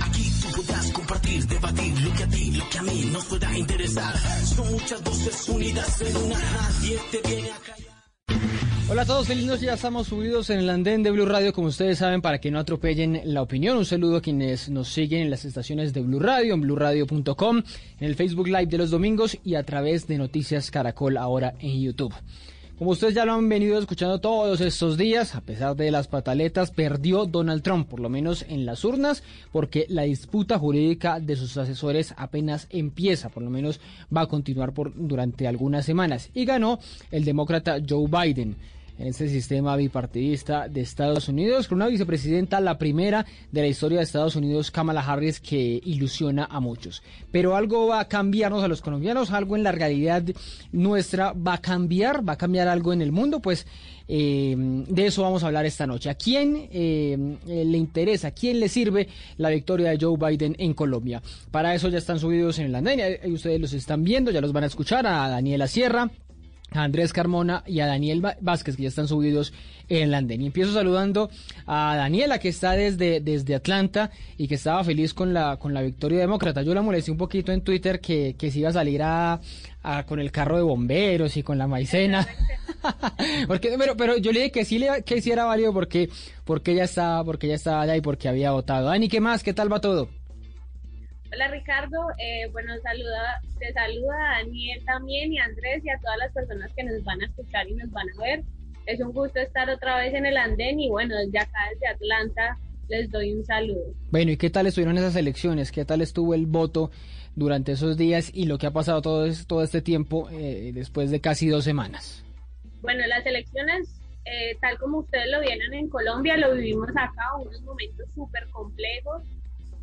Aquí tú podrás compartir, debatir lo que a ti, lo que a mí nos pueda interesar. Son muchas voces unidas en una. Nadie viene a callar. Hola a todos, feliz noche. Ya estamos subidos en el andén de Blue Radio, como ustedes saben, para que no atropellen la opinión. Un saludo a quienes nos siguen en las estaciones de Blue Radio, en bluradio.com, en el Facebook Live de los domingos y a través de Noticias Caracol ahora en YouTube. Como ustedes ya lo han venido escuchando todos estos días, a pesar de las pataletas, perdió Donald Trump, por lo menos en las urnas, porque la disputa jurídica de sus asesores apenas empieza, por lo menos va a continuar por, durante algunas semanas. Y ganó el demócrata Joe Biden en este sistema bipartidista de Estados Unidos, con una vicepresidenta, la primera de la historia de Estados Unidos, Kamala Harris, que ilusiona a muchos. Pero algo va a cambiarnos a los colombianos, algo en la realidad nuestra va a cambiar, va a cambiar algo en el mundo, pues eh, de eso vamos a hablar esta noche. ¿A quién eh, le interesa, a quién le sirve la victoria de Joe Biden en Colombia? Para eso ya están subidos en el andén, ustedes los están viendo, ya los van a escuchar, a Daniela Sierra, a Andrés Carmona y a Daniel Vázquez, que ya están subidos en el andén. Y empiezo saludando a Daniela, que está desde, desde Atlanta y que estaba feliz con la, con la victoria demócrata. Yo la molesté un poquito en Twitter que, que se iba a salir a, a con el carro de bomberos y con la maicena. porque, pero, pero yo le dije que sí, le, que era válido porque, porque ella estaba, porque ella estaba allá y porque había votado. Dani, ¿qué más? ¿Qué tal va todo? Hola Ricardo, eh, bueno, saluda, te saluda a Daniel también y a Andrés y a todas las personas que nos van a escuchar y nos van a ver. Es un gusto estar otra vez en el andén y bueno, desde acá, desde Atlanta, les doy un saludo. Bueno, ¿y qué tal estuvieron esas elecciones? ¿Qué tal estuvo el voto durante esos días y lo que ha pasado todo, todo este tiempo eh, después de casi dos semanas? Bueno, las elecciones, eh, tal como ustedes lo vieron en Colombia, lo vivimos acá, unos momentos súper complejos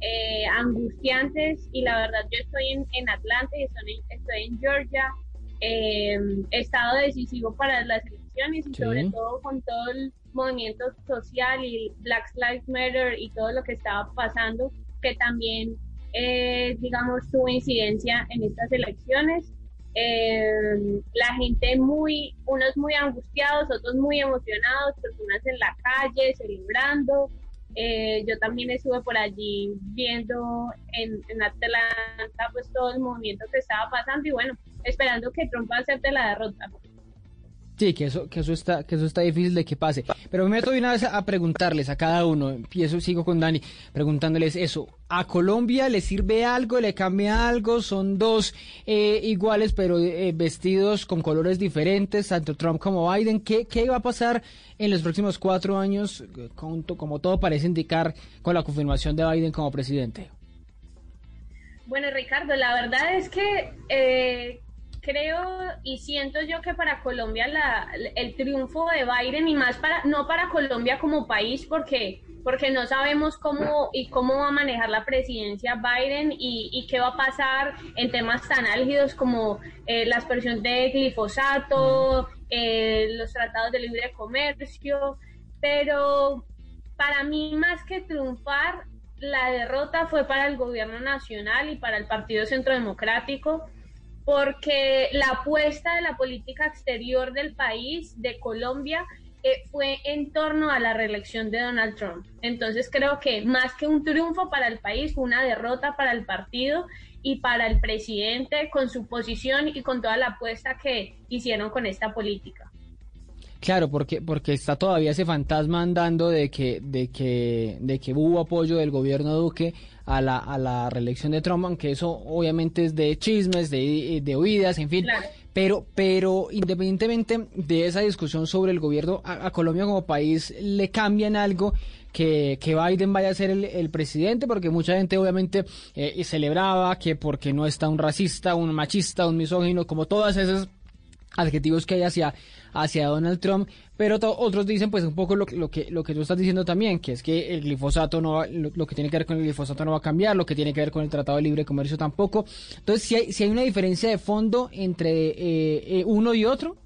eh, angustiantes y la verdad yo estoy en, en Atlanta y estoy en, estoy en Georgia, eh, estado decisivo para las elecciones y Sí. sobre todo con todo el movimiento social y Black Lives Matter y todo lo que estaba pasando que también eh, digamos tuvo incidencia en estas elecciones. Eh, la gente muy, unos muy angustiados, otros muy emocionados, personas en la calle celebrando, eh, yo también estuve por allí viendo en, en Atlanta pues todo el movimiento que estaba pasando y bueno, esperando que Trump acepte la derrota. Sí, que eso, que eso está, que eso está difícil de que pase. Pero me meto de una vez a preguntarles a cada uno, empiezo, sigo con Dani, preguntándoles eso. ¿A Colombia le sirve algo, le cambia algo? Son dos eh, iguales, pero eh, vestidos con colores diferentes, tanto Trump como Biden. ¿Qué, ¿Qué va a pasar en los próximos cuatro años, como todo parece indicar, con la confirmación de Biden como presidente? Bueno, Ricardo, la verdad es que eh, creo y siento yo que para Colombia la, el triunfo de Biden y más para no para Colombia como país porque porque no sabemos cómo y cómo va a manejar la presidencia Biden y, y qué va a pasar en temas tan álgidos como eh, la expresión de glifosato, eh, los tratados de libre comercio, pero para mí más que triunfar la derrota fue para el gobierno nacional y para el Partido Centro Democrático, porque la apuesta de la política exterior del país, de Colombia, eh, fue en torno a la reelección de Donald Trump. Entonces creo que más que un triunfo para el país, fue una derrota para el partido y para el presidente con su posición y con toda la apuesta que hicieron con esta política. Claro, porque porque está todavía ese fantasma andando de que de que de que hubo apoyo del gobierno Duque a la a la reelección de Trump, aunque eso obviamente es de chismes, de, de oídas, en fin. Claro. Pero pero independientemente de esa discusión sobre el gobierno a, a Colombia como país le cambian algo que, que Biden vaya a ser el, presidente, porque mucha gente obviamente eh, celebraba que porque no está un racista, un machista, un misógino, como todas esas adjetivos que hay hacia, hacia Donald Trump, pero otros dicen pues un poco lo, lo, que, lo que tú estás diciendo también, que es que el glifosato no lo, que tiene que ver con el glifosato no va a cambiar, lo que tiene que ver con el Tratado de Libre Comercio tampoco. Entonces, si hay, si hay una diferencia de fondo entre eh, eh, uno y otro.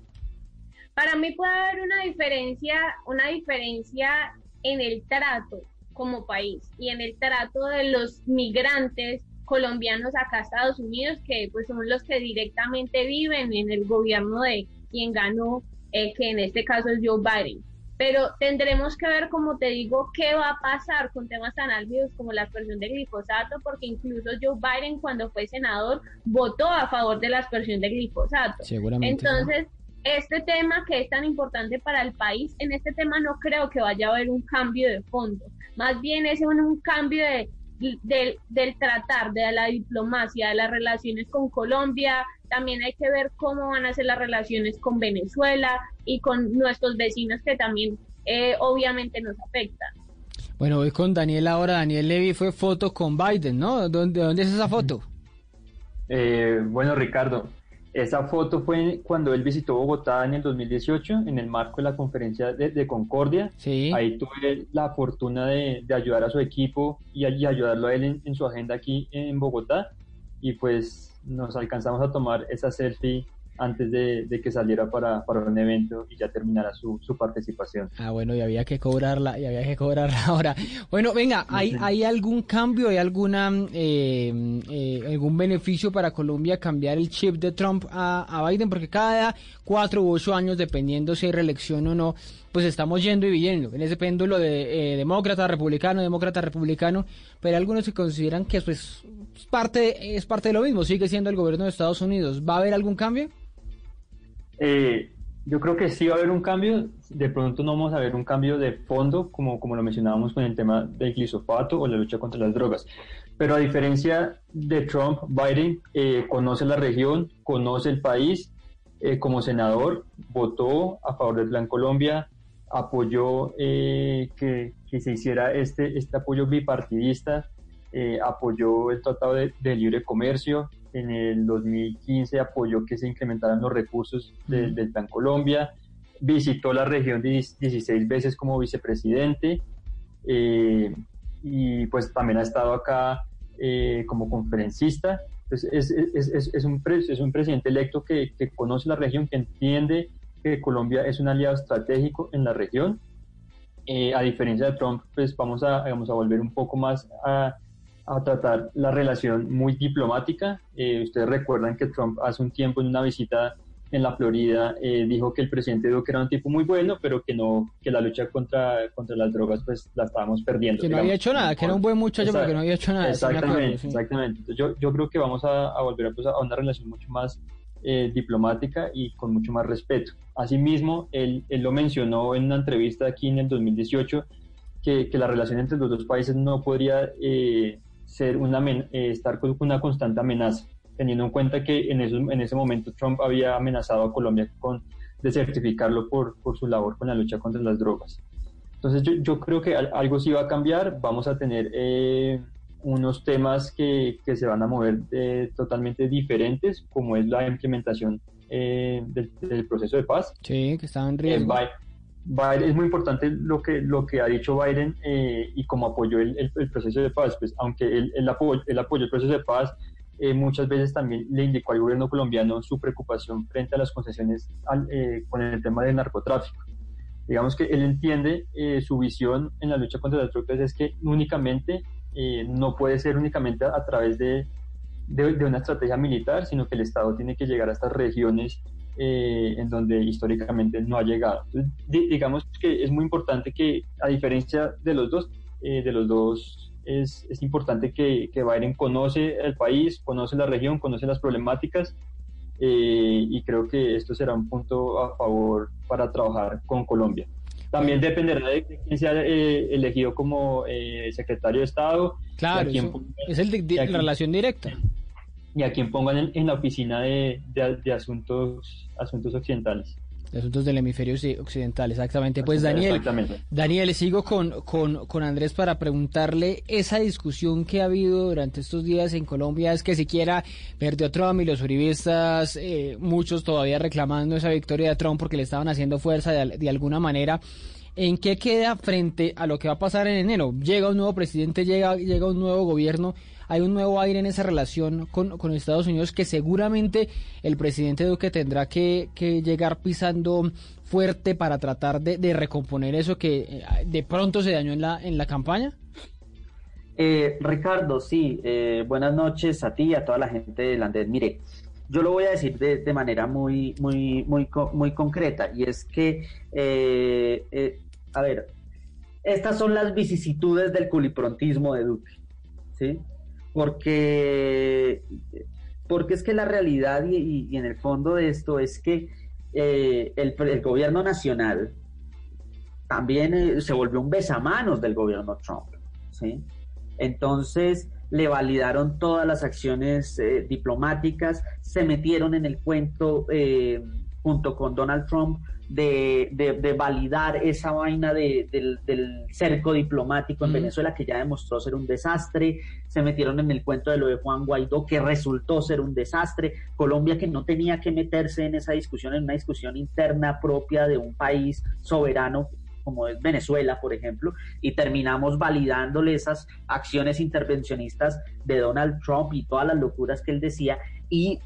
Para mí puede haber una diferencia, una diferencia en el trato como país y en el trato de los migrantes colombianos acá a Estados Unidos, que pues son los que directamente viven en el gobierno de quien ganó, eh, que en este caso es Joe Biden. Pero tendremos que ver, como te digo, qué va a pasar con temas tan álgidos como la aspersión de glifosato, porque incluso Joe Biden cuando fue senador votó a favor de la aspersión de glifosato. Seguramente. Entonces, este tema que es tan importante para el país, en este tema no creo que vaya a haber un cambio de fondo. Más bien es un cambio de del, del tratar, de la diplomacia, de las relaciones con Colombia, también hay que ver cómo van a ser las relaciones con Venezuela y con nuestros vecinos que también eh, obviamente nos afectan. Bueno, voy con Daniel ahora. Daniel Levy fue foto con Biden, ¿no? ¿Dónde, dónde es esa foto? Eh, bueno, Ricardo, esa foto fue cuando él visitó Bogotá en el 2018, en el marco de la conferencia de, Concordia. Sí. Ahí tuve la fortuna de, ayudar a su equipo y, ayudarlo a él en, su agenda aquí en Bogotá. Y pues nos alcanzamos a tomar esa selfie antes de, que saliera para, para, un evento y ya terminara su, su, participación. Ah, bueno, y había que cobrarla, y había que cobrarla ahora. Bueno, venga, ¿hay, ¿hay algún cambio, hay alguna eh, eh, algún beneficio para Colombia cambiar el chip de Trump a, a Biden? Porque cada cuatro u ocho años, dependiendo si hay reelección o no, pues estamos yendo y viniendo en ese péndulo de eh, demócrata, republicano, demócrata, republicano, pero algunos se consideran que pues, es parte, es parte de lo mismo, sigue siendo el gobierno de Estados Unidos. ¿Va a haber algún cambio? Eh, yo creo que sí va a haber un cambio. De pronto no vamos a ver un cambio de fondo, como, como lo mencionábamos con el tema del glisofato o la lucha contra las drogas. Pero a diferencia de Trump, Biden eh, conoce la región, conoce el país. Eh, como senador, votó a favor del Plan Colombia, apoyó que, que, se hiciera este, este apoyo bipartidista, apoyó el Tratado de, de Libre Comercio, en el 2015 apoyó que se incrementaran los recursos del Plan Colombia, visitó la región 16 veces como vicepresidente eh, y pues también ha estado acá eh, como conferencista. Entonces es, es, es, un, es un presidente electo que, que, conoce la región, que entiende que Colombia es un aliado estratégico en la región. Eh, a diferencia de Trump, pues vamos a, vamos a volver un poco más a, a tratar la relación muy diplomática. Eh, ustedes recuerdan que Trump hace un tiempo en una visita en la Florida eh, dijo que el presidente Duque era un tipo muy bueno, pero que no que la lucha contra, contra las drogas pues la estábamos perdiendo. Que no había hecho nada, que era un buen muchacho, pero que no había hecho nada. Exactamente, exactamente. yo, yo creo que vamos a, volver pues, a una relación mucho más eh, diplomática y con mucho más respeto. Asimismo, él, él lo mencionó en una entrevista aquí en el 2018, que, que la relación entre los dos países no podría ser una, eh, estar con una constante amenaza, teniendo en cuenta que en, en ese momento Trump había amenazado a Colombia con desertificarlo por, por su labor con la lucha contra las drogas. Entonces yo, yo creo que algo sí va a cambiar, vamos a tener eh, unos temas que, que, se van a mover eh, totalmente diferentes, como es la implementación del, del, proceso de paz. Sí, que está en riesgo es muy importante lo que, lo que ha dicho Biden eh, y cómo apoyó el, el, proceso de paz. Pues aunque él, él, apoyó, el proceso de paz, eh, muchas veces también le indicó al gobierno colombiano su preocupación frente a las concesiones eh, con el tema del narcotráfico. Digamos que él entiende su visión en la lucha contra las drogas es que únicamente no puede ser únicamente a, través de, de, de, una estrategia militar, sino que el Estado tiene que llegar a estas regiones eh, en donde históricamente no ha llegado. digamos que es muy importante que, a diferencia de los dos, eh, de los dos es, es importante que, que, Biden conoce el país, conoce la región, conoce las problemáticas eh, y creo que esto será un punto a favor para trabajar con Colombia. También dependerá de quién sea elegido como secretario de Estado. Claro, es el de, la relación directa y a quien pongan en, la oficina de, de, asuntos, asuntos occidentales. de asuntos del hemisferio occidental, exactamente. Pues Daniel, Daniel, sigo con, con, con, Andrés para preguntarle esa discusión que ha habido durante estos días en Colombia, es que siquiera perdió Trump y los uribistas, eh, muchos todavía reclamando esa victoria de Trump porque le estaban haciendo fuerza de, de alguna manera. ¿En qué queda frente a lo que va a pasar en enero? Llega un nuevo presidente, llega, llega un nuevo gobierno hay un nuevo aire en esa relación con, con Estados Unidos que seguramente el presidente Duque tendrá que, llegar pisando fuerte para tratar de, recomponer eso que eh, de pronto se dañó en la, en la campaña? Eh, Ricardo, sí, eh, buenas noches a ti y a toda la gente de Landés. Mire, yo lo voy a decir de, manera muy, muy, muy, muy concreta y es que, a ver, estas son las vicisitudes del culiprontismo de Duque, ¿sí? porque, porque es que la realidad y, en el fondo de esto es que eh, el, gobierno nacional también eh, se volvió un besamanos del gobierno Trump. ¿sí? Entonces le validaron todas las acciones eh, diplomáticas, se metieron en el cuento junto con Donald Trump de, validar esa vaina del, cerco diplomático en Venezuela que ya demostró ser un desastre, se metieron en el cuento de lo de Juan Guaidó que resultó ser un desastre, Colombia que no tenía que meterse en esa discusión, en una discusión interna propia de un país soberano como es Venezuela, por ejemplo, y terminamos validándole esas acciones intervencionistas de Donald Trump y todas las locuras que él decía, y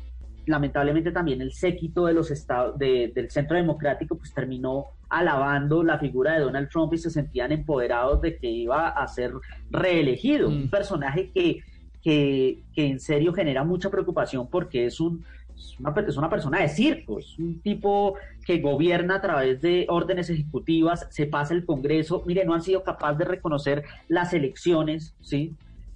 lamentablemente también el séquito de los estados del centro democrático pues terminó alabando la figura de Donald Trump y se sentían empoderados de que iba a ser reelegido, un mm. personaje que, que, en serio genera mucha preocupación porque es un es una, es una persona de circo, es un tipo que gobierna a través de órdenes ejecutivas, se pasa el Congreso, mire, no han sido capaces de reconocer las elecciones, ¿sí?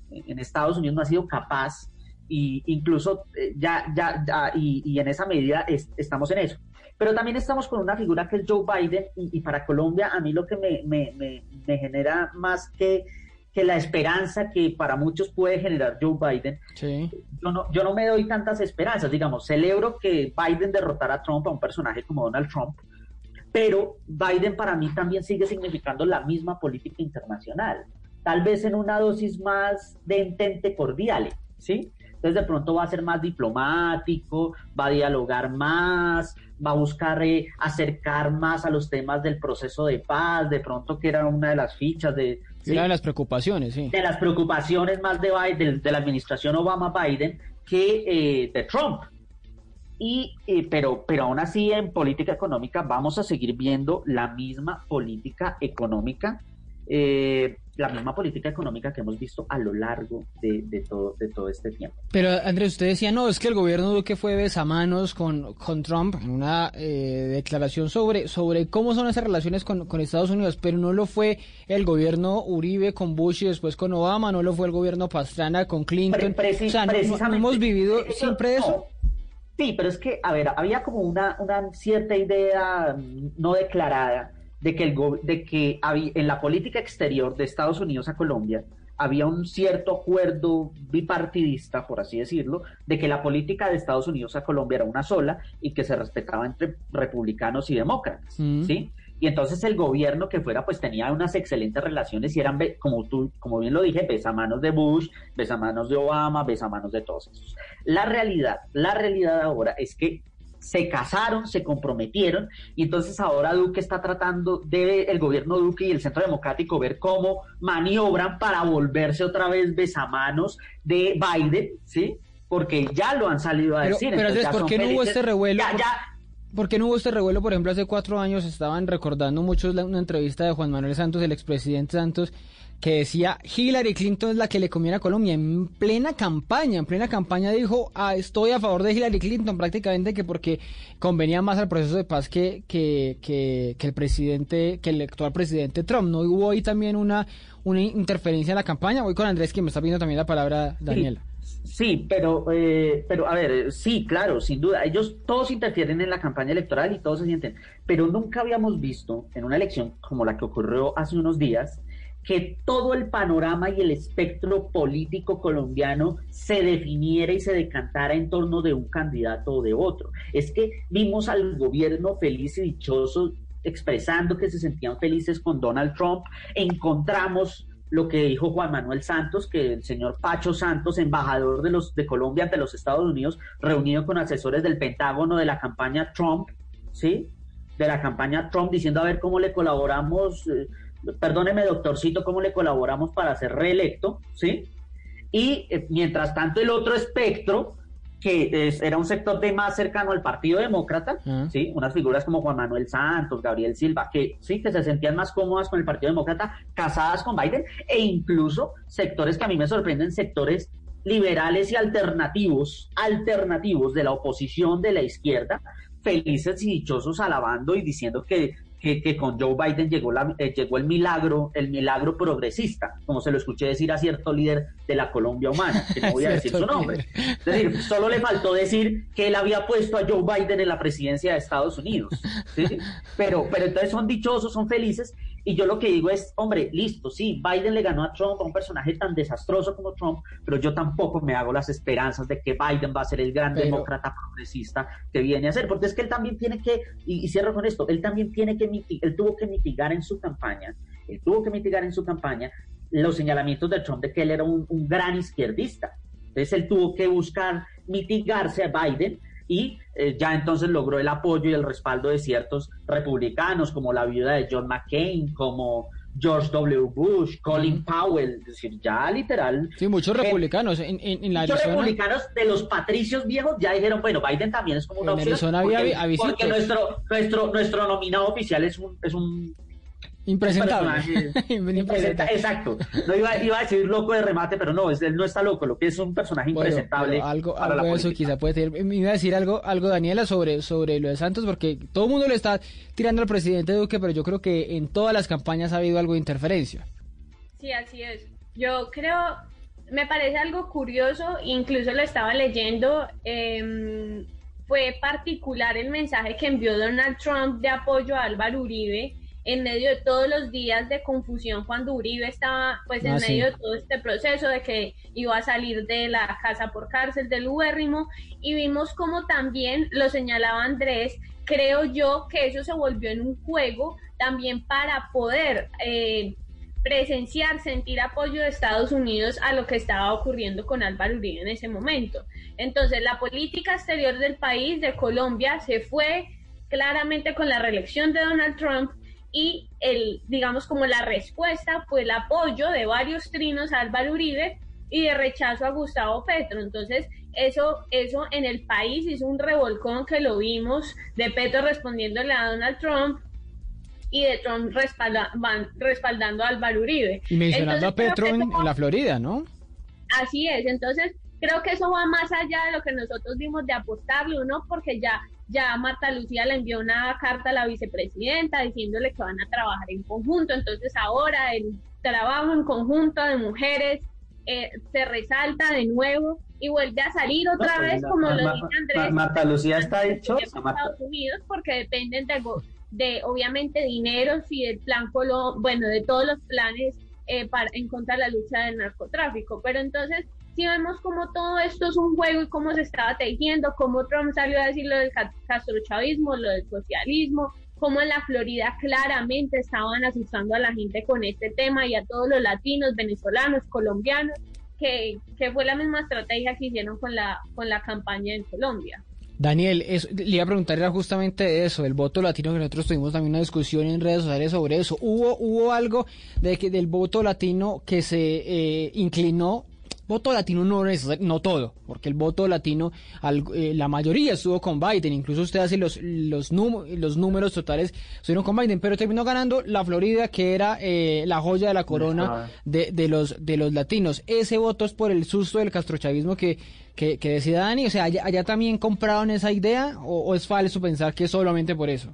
En Estados Unidos no ha sido capaz y incluso eh, ya, ya, ya y, en esa medida estamos en eso. Pero también estamos con una figura que es Joe Biden y, para Colombia a mí lo que me, me, me, genera más que, que, la esperanza que para muchos puede generar Joe Biden, yo, no, yo no me doy tantas esperanzas, digamos, celebro que Biden derrotara a Trump, a un personaje como Donald Trump, pero Biden para mí también sigue significando la misma política internacional, tal vez en una dosis más de entente cordial, ¿sí? Entonces de pronto va a ser más diplomático, va a dialogar más, va a buscar eh, acercar más a los temas del proceso de paz, de pronto que era una de las fichas de... Una de las preocupaciones, sí. De las preocupaciones más de, Biden, de, la administración Obama-Biden que eh, de Trump. Y, eh, pero, pero aún así en política económica vamos a seguir viendo la misma política económica eh, la misma política económica que hemos visto a lo largo de, todo, de todo este tiempo. Pero Andrés, usted decía, no, es que el gobierno Duque fue besamanos con, con Trump en una eh, declaración sobre, sobre cómo son esas relaciones con, Estados Unidos, pero no lo fue el gobierno Uribe con Bush y después con Obama, no lo fue el gobierno Pastrana con Clinton. o sea, no, hemos vivido siempre eso. Sí, pero es que, a ver, había como una, una cierta idea no declarada de que, el, de que había, en la política exterior de Estados Unidos a Colombia había un cierto acuerdo bipartidista, por así decirlo, de que la política de Estados Unidos a Colombia era una sola y que se respetaba entre republicanos y demócratas, mm. ¿sí? Y entonces el gobierno que fuera, pues tenía unas excelentes relaciones y eran, como tú, como bien lo dije, besamanos de Bush, besamanos de Obama, besamanos de todos esos. La realidad, la realidad ahora es que se casaron, se comprometieron y entonces ahora Duque está tratando de el gobierno Duque y el Centro Democrático ver cómo maniobran para volverse otra vez besamanos de Biden, ¿sí? Porque ya lo han salido a decir. Pero, ¿por qué no hubo este revuelo? ¿Por qué no hubo este revuelo? Por ejemplo, hace cuatro años estaban recordando muchos una entrevista de Juan Manuel Santos, el expresidente Santos, que decía Hillary Clinton es la que le conviene a Colombia en plena campaña, en plena campaña dijo ah, estoy a favor de Hillary Clinton prácticamente que porque convenía más al proceso de paz que, que, que, el presidente, que el actual presidente Trump. ¿No hubo ahí también una, una interferencia en la campaña? Voy con Andrés que me está pidiendo también la palabra Daniela. Sí, pero, eh, pero a ver, sí, claro, sin duda, ellos todos interfieren en la campaña electoral y todos se sienten, pero nunca habíamos visto en una elección como la que ocurrió hace unos días que todo el panorama y el espectro político colombiano se definiera y se decantara en torno de un candidato o de otro. Es que vimos al gobierno feliz y dichoso expresando que se sentían felices con Donald Trump, encontramos lo que dijo Juan Manuel Santos, que el señor Pacho Santos, embajador de, los, de Colombia ante los Estados Unidos, reunido con asesores del Pentágono de la campaña Trump, ¿sí? De la campaña Trump, diciendo a ver cómo le colaboramos, eh, perdóneme doctorcito, cómo le colaboramos para ser reelecto, ¿sí? Y eh, mientras tanto el otro espectro, que era un sector de más cercano al Partido Demócrata. ¿sí? unas figuras como Juan Manuel Santos, Gabriel Silva, que sí, que se sentían más cómodas con el Partido Demócrata, casadas con Biden, e incluso sectores que a mí me sorprenden, sectores liberales y alternativos, alternativos de la oposición de la izquierda, felices y dichosos alabando y diciendo que que, con Joe Biden llegó, la, eh, llegó el milagro, el milagro progresista, como se lo escuché decir a cierto líder de la Colombia humana, que no voy a decir su nombre. Es decir, solo le faltó decir que él había puesto a Joe Biden en la presidencia de Estados Unidos. Pero, pero entonces son dichosos, son felices, y yo lo que digo es, hombre, listo, sí, Biden le ganó a Trump, a un personaje tan desastroso como Trump, pero yo tampoco me hago las esperanzas de que Biden va a ser el gran demócrata progresista que viene a ser, porque es que él también tiene que, y, cierro con esto, él también tiene que, él tuvo que mitigar en su campaña, él tuvo que mitigar en su campaña los señalamientos de Trump de que él era un, un gran izquierdista. Entonces él tuvo que buscar mitigarse a Biden y eh, ya entonces logró el apoyo y el respaldo de ciertos republicanos, como la viuda de John McCain, como George W. Bush, Colin Powell, es decir, ya literal. Sí, muchos republicanos en, en, la Muchos republicanos de los patricios viejos ya dijeron, bueno, Biden también es como una opción. porque, porque nuestro, nuestro, nuestro nominado oficial es un, es un Impresentable. Exacto. No iba, iba, a decir loco de remate, pero no, él no está loco, lo que es un personaje impresentable. algo, algo de eso quizá puede tener. Me iba a decir algo, algo Daniela, sobre, sobre lo de Santos, porque todo el mundo le está tirando al presidente Duque, pero yo creo que en todas las campañas ha habido algo de interferencia. Sí, así es. Yo creo, me parece algo curioso, incluso lo estaba leyendo. Em, fue particular el mensaje que envió Donald Trump de apoyo a Álvaro Uribe en medio de todos los días de confusión cuando Uribe estaba pues en ah, medio de todo este proceso de que iba a salir de la casa por cárcel del Uérrimo y vimos como también lo señalaba Andrés, creo yo que eso se volvió en un juego también para poder eh, presenciar, sentir apoyo de Estados Unidos a lo que estaba ocurriendo con Álvaro Uribe en ese momento. Entonces la política exterior del país, de Colombia, se fue claramente con la reelección de Donald Trump y el, digamos, como la respuesta fue el apoyo de varios trinos a Álvaro Uribe y de rechazo a Gustavo Petro. Entonces, eso, eso en el país hizo un revolcón que lo vimos de Petro respondiéndole a Donald Trump y de Trump respaldando a Álvaro Uribe. Y mencionando a Petro en, en la Florida, ¿no? Así es, entonces creo que eso va más allá de lo que nosotros vimos de apostarle, ¿no? Porque ya ya Marta Lucía le envió una carta a la vicepresidenta diciéndole que van a trabajar en conjunto. Entonces ahora el trabajo en conjunto de mujeres eh, se resalta de nuevo y vuelve a salir otra vez, como lo dice Andrés. Marta Lucía está dicho Estados Unidos porque dependen de, de obviamente dinero y del plan bueno, de todos los planes eh, para, en contra de la lucha del narcotráfico. Pero entonces si vemos como todo esto es un juego y cómo se estaba tejiendo, cómo Trump salió a decir lo del castrochavismo, lo del socialismo, cómo en la Florida claramente estaban asustando a la gente con este tema y a todos los latinos, venezolanos, colombianos, que, que fue la misma estrategia que hicieron con la, con la campaña en Colombia. Daniel, le iba a preguntar era justamente eso, el voto latino, que nosotros tuvimos también una discusión en redes sociales sobre eso. ¿Hubo, hubo algo de que del voto latino que se eh, inclinó voto latino no es, no todo, porque el voto latino, eh, la mayoría estuvo con Biden, incluso usted hace los, los, los números totales, estuvieron con Biden, pero terminó ganando la Florida, que era eh, la joya de la corona de, de, los, de los latinos. Ese voto es por el susto del castrochavismo que, que, que decía Dani, o sea, allá, también compraron esa idea o, es falso pensar que es solamente por eso.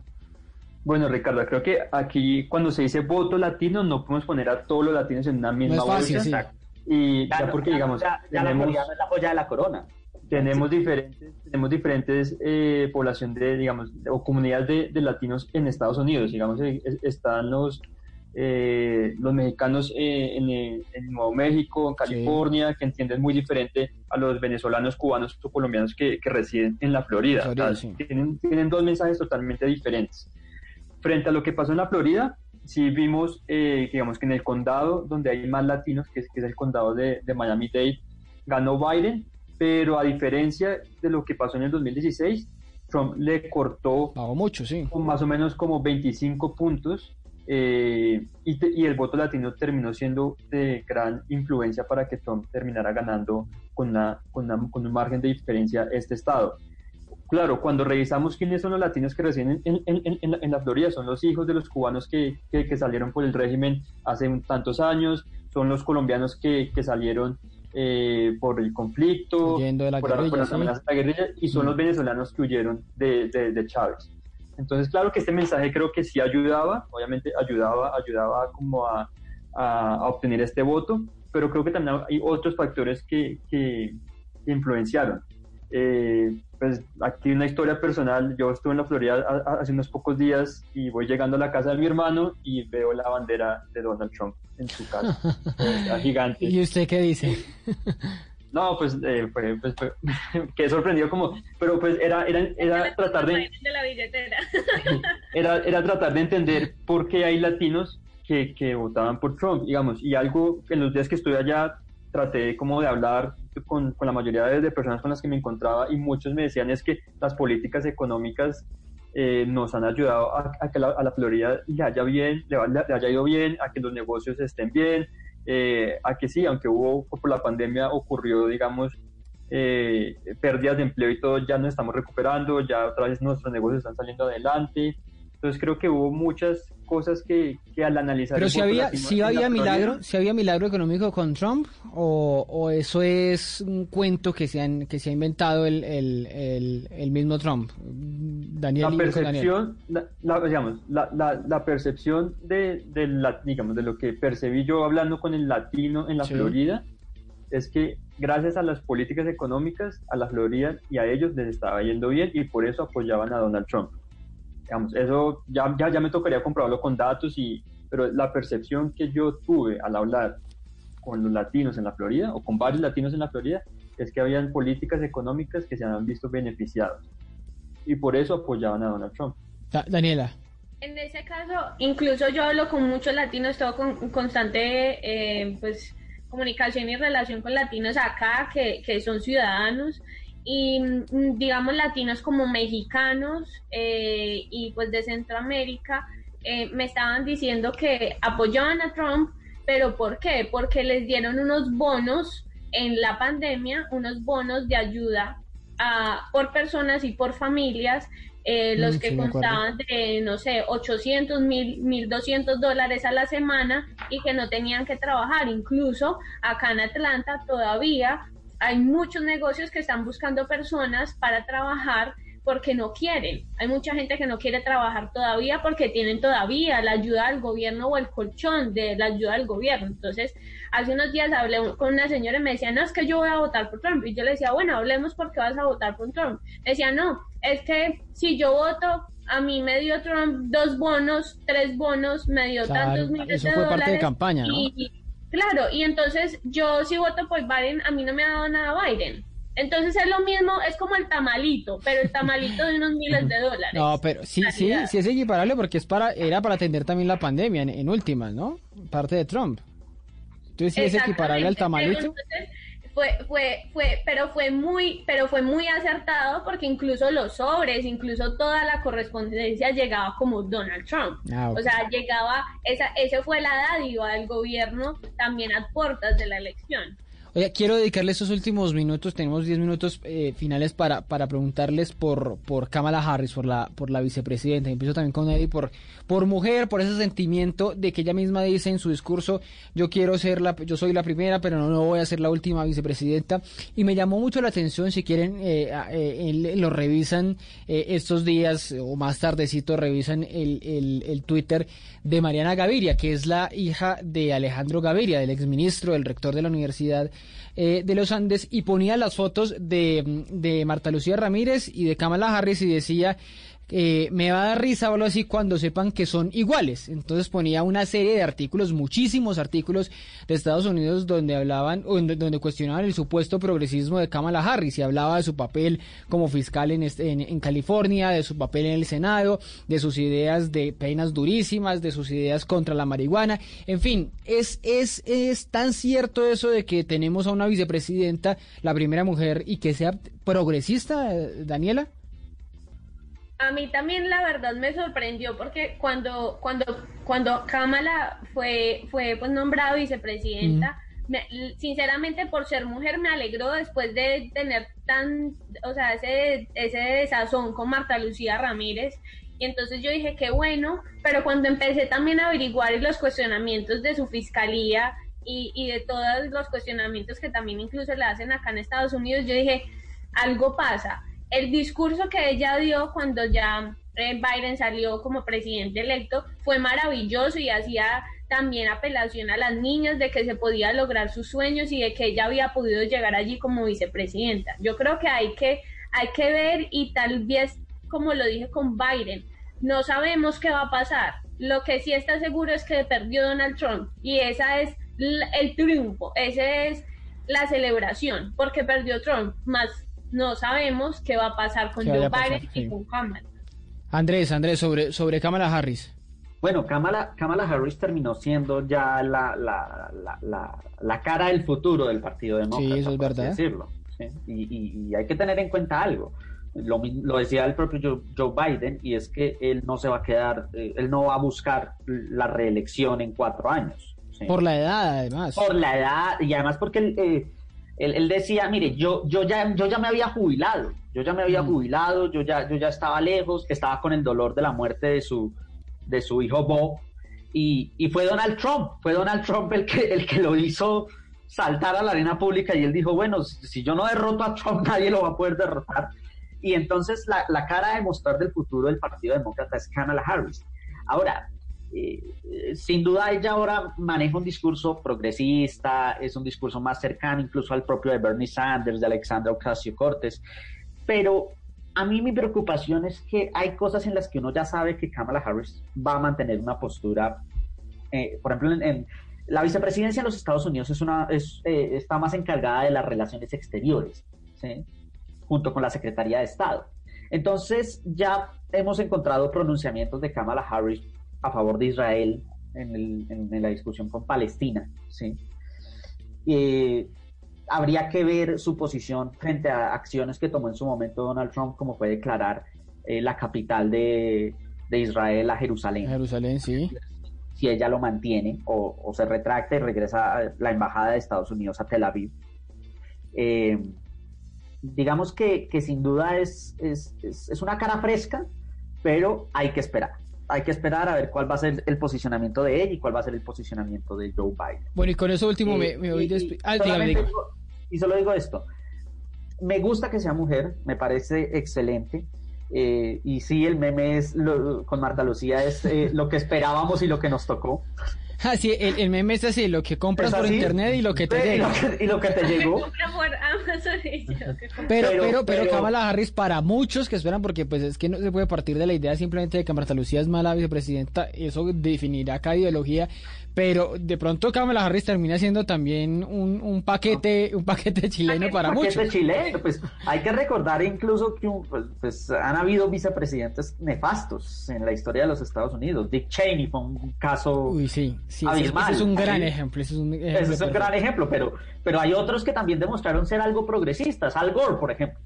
Bueno, Ricardo, creo que aquí cuando se dice voto latino no podemos poner a todos los latinos en una misma no es fácil, y ya porque, digamos, tenemos, la, la joya de la corona. Tenemos diferentes, tenemos diferentes eh, población de, digamos, o comunidades de, latinos en Estados Unidos. Digamos, eh, están los, eh, los mexicanos eh, en, Nuevo México, en California, que entienden muy diferente a los venezolanos, cubanos o colombianos que, residen en la Florida. tienen, tienen, dos mensajes totalmente diferentes. Frente a lo que pasó en la Florida, sí vimos, eh, digamos que en el condado donde hay más latinos, que es, que es el condado de, de Miami-Dade, ganó Biden, pero a diferencia de lo que pasó en el 2016, Trump le cortó mucho, sí. Con más o menos como 25 puntos eh, y, el voto latino terminó siendo de gran influencia para que Trump terminara ganando con, una, con, un margen de diferencia este estado. Claro, cuando revisamos quiénes son los latinos que residen en, la, Florida, son los hijos de los cubanos que, salieron por el régimen hace tantos años, son los colombianos que, salieron eh, por el conflicto, por, las amenazas de la guerrilla, y son los venezolanos que huyeron de, de Chávez. Entonces, claro que este mensaje creo que sí ayudaba, obviamente ayudaba, ayudaba como a, obtener este voto, pero creo que también hay otros factores que, que influenciaron. Eh, pues aquí una historia personal, yo estuve en la Florida hace unos pocos días y voy llegando a la casa de mi hermano y veo la bandera de Donald Trump en su casa, gigante. ¿Y usted qué dice? No, pues, eh, fue, pues quedé sorprendido como, pero pues era, era, era tratar de... Era, era tratar de entender por qué hay latinos que, que votaban por Trump, digamos, y algo en los días que estuve allá traté como de hablar con, con la mayoría de, personas con las que me encontraba y muchos me decían es que las políticas económicas eh, nos han ayudado a, que a la Florida le haya bien, le, le, haya ido bien, a que los negocios estén bien, eh, a que sí, aunque hubo por la pandemia ocurrió, digamos, eh, pérdidas de empleo y todo, ya nos estamos recuperando, ya otra vez nuestros negocios están saliendo adelante. Entonces creo que hubo muchas cosas que, que al analizar... Pero si había, si había milagro, si había milagro económico con Trump o, o, eso es un cuento que se, han, que se ha inventado el, el, el, mismo Trump. Daniel. La percepción, La, digamos, la, la, percepción de, de, la, digamos, de lo que percibí yo hablando con el latino en la Florida es que gracias a las políticas económicas a la Florida y a ellos les estaba yendo bien y por eso apoyaban a Donald Trump. Digamos, eso ya, ya, ya me tocaría comprobarlo con datos, y, pero la percepción que yo tuve al hablar con los latinos en la Florida o con varios latinos en la Florida es que habían políticas económicas que se habían visto beneficiados y por eso apoyaban a Donald Trump. Daniela. En ese caso, incluso yo hablo con muchos latinos, todo con constante eh, pues comunicación y relación con latinos acá que, que son ciudadanos y mm, digamos latinos como mexicanos eh, y pues de Centroamérica eh, me estaban diciendo que apoyaban a Trump, pero ¿por qué? Porque les dieron unos bonos en la pandemia, unos bonos de ayuda a, por personas y por familias, eh, los mm, que constaban de, no sé, 800, mil, 1200 dólares a la semana y que no tenían que trabajar. Incluso acá en Atlanta todavía hay muchos negocios que están buscando personas para trabajar porque no quieren. Hay mucha gente que no quiere trabajar todavía porque tienen todavía la ayuda del gobierno o el colchón de la ayuda del gobierno. Entonces, hace unos días hablé con una señora y me decía, no, es que yo voy a votar por Trump. Y yo le decía, bueno, hablemos por qué vas a votar por Trump. decía, no, es que si yo voto, a mí me dio Trump dos bonos, tres bonos, me dio tantos miles de dólares. parte de campaña, ¿no? Claro, y entonces yo si voto por Biden, a mí no me ha dado nada Biden. Entonces es lo mismo, es como el tamalito, pero el tamalito de unos miles de dólares. No, pero sí, sí, sí es equiparable porque es para, era para atender también la pandemia en, últimas, ¿no? Parte de Trump. Entonces sí es equiparable al tamalito fue, fue, fue, pero fue muy, pero fue muy acertado porque incluso los sobres, incluso toda la correspondencia llegaba como Donald Trump. Ah, o sea, llegaba, esa, ese fue la dádiva del gobierno también a puertas de la elección. Quiero dedicarle estos últimos minutos, tenemos 10 minutos eh, finales para, para preguntarles por, por Kamala Harris, por la, por la vicepresidenta. Empiezo también con Eddie por, por mujer, por ese sentimiento de que ella misma dice en su discurso, yo quiero ser la, yo soy la primera, pero no, no voy a ser la última vicepresidenta. Y me llamó mucho la atención, si quieren, eh, eh, lo revisan estos días o más tardecito, revisan el, el, el Twitter de Mariana Gaviria, que es la hija de Alejandro Gaviria, del exministro, del rector de la Universidad eh, de los Andes y ponía las fotos de, de Marta Lucía Ramírez y de Kamala Harris y decía eh, me va a dar risa o algo así cuando sepan que son iguales. Entonces ponía una serie de artículos, muchísimos artículos de Estados Unidos donde hablaban, o donde, cuestionaban el supuesto progresismo de Kamala Harris y hablaba de su papel como fiscal en, este, en, California, de su papel en el Senado, de sus ideas de penas durísimas, de sus ideas contra la marihuana. En fin, es, es, es tan cierto eso de que tenemos a una vicepresidenta, la primera mujer, y que sea progresista, Daniela. A mí también la verdad me sorprendió porque cuando cuando cuando Kamala fue fue pues nombrada vicepresidenta, sinceramente por ser mujer me alegró después de tener tan, o sea, ese ese desazón con Marta Lucía Ramírez. Y entonces yo dije qué bueno, pero cuando empecé también a averiguar los cuestionamientos de su fiscalía y, y de todos los cuestionamientos que también incluso le hacen acá en Estados Unidos, yo dije algo pasa el discurso que ella dio cuando ya Biden salió como presidente electo fue maravilloso y hacía también apelación a las niñas de que se podía lograr sus sueños y de que ella había podido llegar allí como vicepresidenta. Yo creo que hay que, hay que ver y tal vez, como lo dije con Biden, no sabemos qué va a pasar. Lo que sí está seguro es que perdió Donald Trump y esa es el triunfo, esa es la celebración, porque perdió Trump, más no sabemos qué va a pasar con Joe Biden y con Kamala. Andrés, Andrés, sobre, sobre Kamala Harris. Bueno, Kamala, Kamala Harris terminó siendo ya la, la, la, la, cara del futuro del Partido Demócrata. Sí, eso es verdad. Decirlo, y, y, hay que tener en cuenta algo. Lo, lo, decía el propio Joe, Biden, y es que él no se va a quedar, eh, él no va a buscar la reelección en cuatro años. Por la edad, además. Por la edad, y además porque él, eh, él, decía, mire, yo, yo, ya, yo ya me había jubilado, yo ya me había mm. jubilado, yo ya, yo ya estaba lejos, estaba con el dolor de la muerte de su, de su hijo Bo, y, y fue Donald Trump, fue Donald Trump el que, el que lo hizo saltar a la arena pública y él dijo, bueno, si yo no derroto a Trump, nadie lo va a poder derrotar. Y entonces la, la cara de mostrar del futuro del Partido Demócrata es Kamala Harris. Ahora, eh, sin duda ella ahora maneja un discurso progresista, es un discurso más cercano incluso al propio de Bernie Sanders, de Alexandra Ocasio Cortes, pero a mí mi preocupación es que hay cosas en las que uno ya sabe que Kamala Harris va a mantener una postura, eh, por ejemplo, en, la vicepresidencia de los Estados Unidos es una, eh, está más encargada de las relaciones exteriores, junto con la Secretaría de Estado. Entonces ya hemos encontrado pronunciamientos de Kamala Harris a favor de Israel en, la discusión con Palestina. ¿sí? habría que ver su posición frente a acciones que tomó en su momento Donald Trump, como fue declarar eh, la capital de, Israel a Jerusalén. Jerusalén, sí. Si ella lo mantiene o, se retracta y regresa a la embajada de Estados Unidos a Tel Aviv. Eh, digamos que, sin duda es, es una cara fresca, pero hay que esperar hay que esperar a ver cuál va a ser el posicionamiento de ella y cuál va a ser el posicionamiento de Joe Biden. Bueno, y con eso último me, voy y, ah, y, solo digo esto. Me gusta que sea mujer, me parece excelente. Eh, y sí, el meme es con Marta Lucía es eh, lo que esperábamos y lo que nos tocó. Ah, sí, el, meme es así, lo que compras por internet y lo que te llega. Y lo que, te llegó. pero, pero, pero, Kamala Harris para muchos que esperan, porque pues es que no se puede partir de la idea simplemente de que Marta Lucía es mala vicepresidenta, eso definirá cada ideología, pero de pronto Kamala Harris termina siendo también un, un paquete un paquete chileno para muchos. Paquete chileno, pues hay que recordar incluso que pues, pues, han habido vicepresidentes nefastos en la historia de los Estados Unidos. Dick Cheney fue un caso Uy, sí, sí, Ese, es un gran ejemplo. Ese es un, ejemplo es un gran ejemplo, pero, pero hay otros que también demostraron ser algo progresistas. Al Gore, por ejemplo.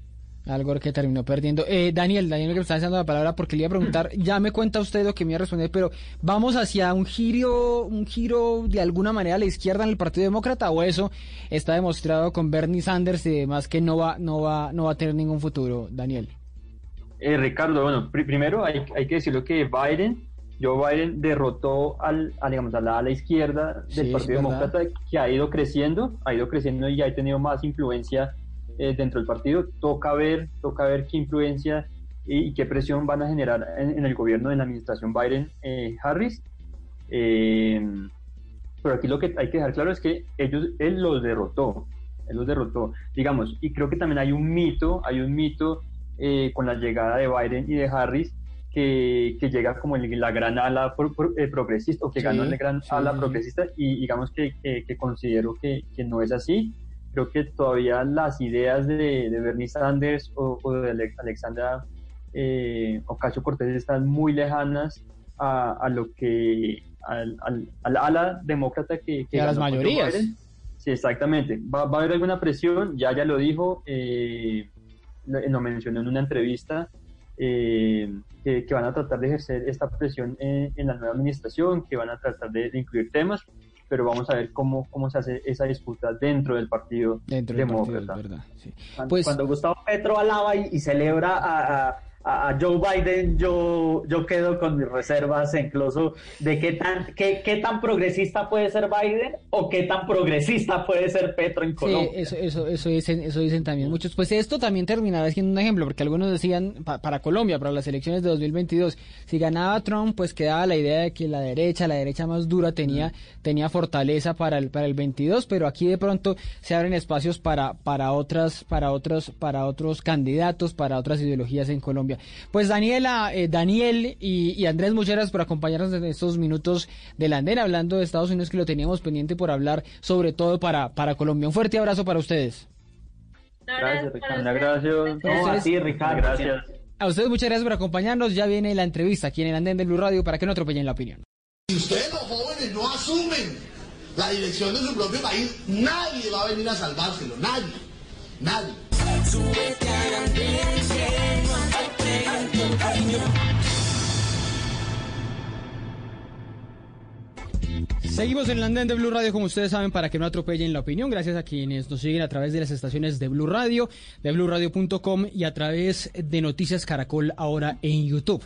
Algo que terminó perdiendo. Eh, Daniel, Daniel que me está haciendo la palabra porque le iba a preguntar, ya me cuenta usted lo que me iba a responder, pero ¿vamos hacia un giro, un giro de alguna manera a la izquierda en el Partido Demócrata o eso está demostrado con Bernie Sanders y demás que no va, no va, no va a tener ningún futuro, Daniel? Eh, Ricardo, bueno, primero hay, hay, que decirlo que Biden, Joe Biden derrotó al, a, digamos, a, la, izquierda del Partido Demócrata que ha ido creciendo, ha ido creciendo y ha tenido más influencia eh, dentro del partido. Toca ver, toca ver qué influencia y, qué presión van a generar en, el gobierno de la administración Biden-Harris. Eh, eh, pero aquí lo que hay que dejar claro es que ellos, él los derrotó. él los derrotó, digamos, y creo que también hay un mito, hay un mito eh, con la llegada de Biden y de Harris, que, que llega como la gran ala eh, progresista, o que ganó la gran ala progresista, y digamos que, que, considero que, que, no es así. Creo que todavía las ideas de, de Bernie Sanders o, de Alexandra eh, Ocasio Cortés están muy lejanas a, a lo que al, al, al, ala demócrata que, que a las mayorías. Sí, exactamente. Va, va, a haber alguna presión, ya ya lo dijo, eh, lo, mencionó en una entrevista, eh, que, van a tratar de ejercer esta presión en, la nueva administración, que van a tratar de, incluir temas, pero vamos a ver cómo, cómo se hace esa disputa dentro del Partido Demócrata. Pues cuando, Gustavo Petro alaba y, celebra a a, Joe Biden yo, yo quedo con mis reservas incluso de qué tan, qué, qué, tan progresista puede ser Biden o qué tan progresista puede ser Petro en Colombia. Sí, eso, eso, eso, dicen, eso dicen también muchos. Pues esto también terminará siendo un ejemplo, porque algunos decían para Colombia, para las elecciones de 2022, si ganaba Trump, pues quedaba la idea de que la derecha, la derecha más dura, tenía, tenía fortaleza para el, para el 22, pero aquí de pronto se abren espacios para, para, otras, para, otros, para otros candidatos, para otras ideologías en Colombia. Pues Daniela, eh, Daniel y, Andrés, muchas gracias por acompañarnos en estos minutos del andén, hablando de Estados Unidos que lo teníamos pendiente por hablar, sobre todo para, para Colombia. Un fuerte abrazo para ustedes. Gracias, Ricardo. Gracias. Ricardo. Gracias. A ustedes muchas gracias por acompañarnos. Ya viene la entrevista aquí en el andén del Blue Radio para que no atropellen la opinión. Si ustedes los jóvenes no asumen la dirección de su propio país, nadie va a venir a salvárselo. Nadie. Nadie. Seguimos en el andén de Blue Radio, como ustedes saben, para que no atropellen la opinión. Gracias a quienes nos siguen a través de las estaciones de Blue Radio, de BlueRadio.com y a través de Noticias Caracol ahora en YouTube.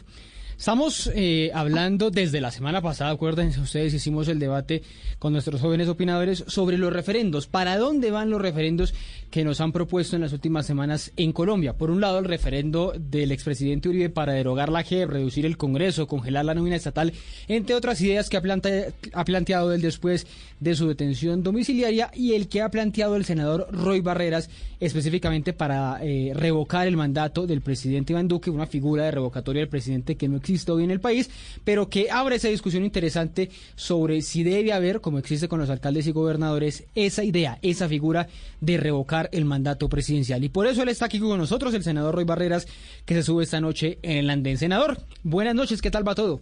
Estamos eh, hablando desde la semana pasada, acuérdense ustedes, hicimos el debate con nuestros jóvenes opinadores sobre los referendos. ¿Para dónde van los referendos que nos han propuesto en las últimas semanas en Colombia? Por un lado, el referendo del expresidente Uribe para derogar la JEP, reducir el Congreso, congelar la nómina estatal, entre otras ideas que ha, planteado él después de su detención domiciliaria y el que ha planteado el senador Roy Barreras específicamente para eh, revocar el mandato del presidente Iván Duque, una figura de revocatoria del presidente que no existe hoy en el país, pero que abre esa discusión interesante sobre si debe haber, como existe con los alcaldes y gobernadores, esa idea, esa figura de revocar el mandato presidencial. Y por eso él está aquí con nosotros, el senador Roy Barreras, que se sube esta noche en el andén. Senador, buenas noches, ¿qué tal va todo?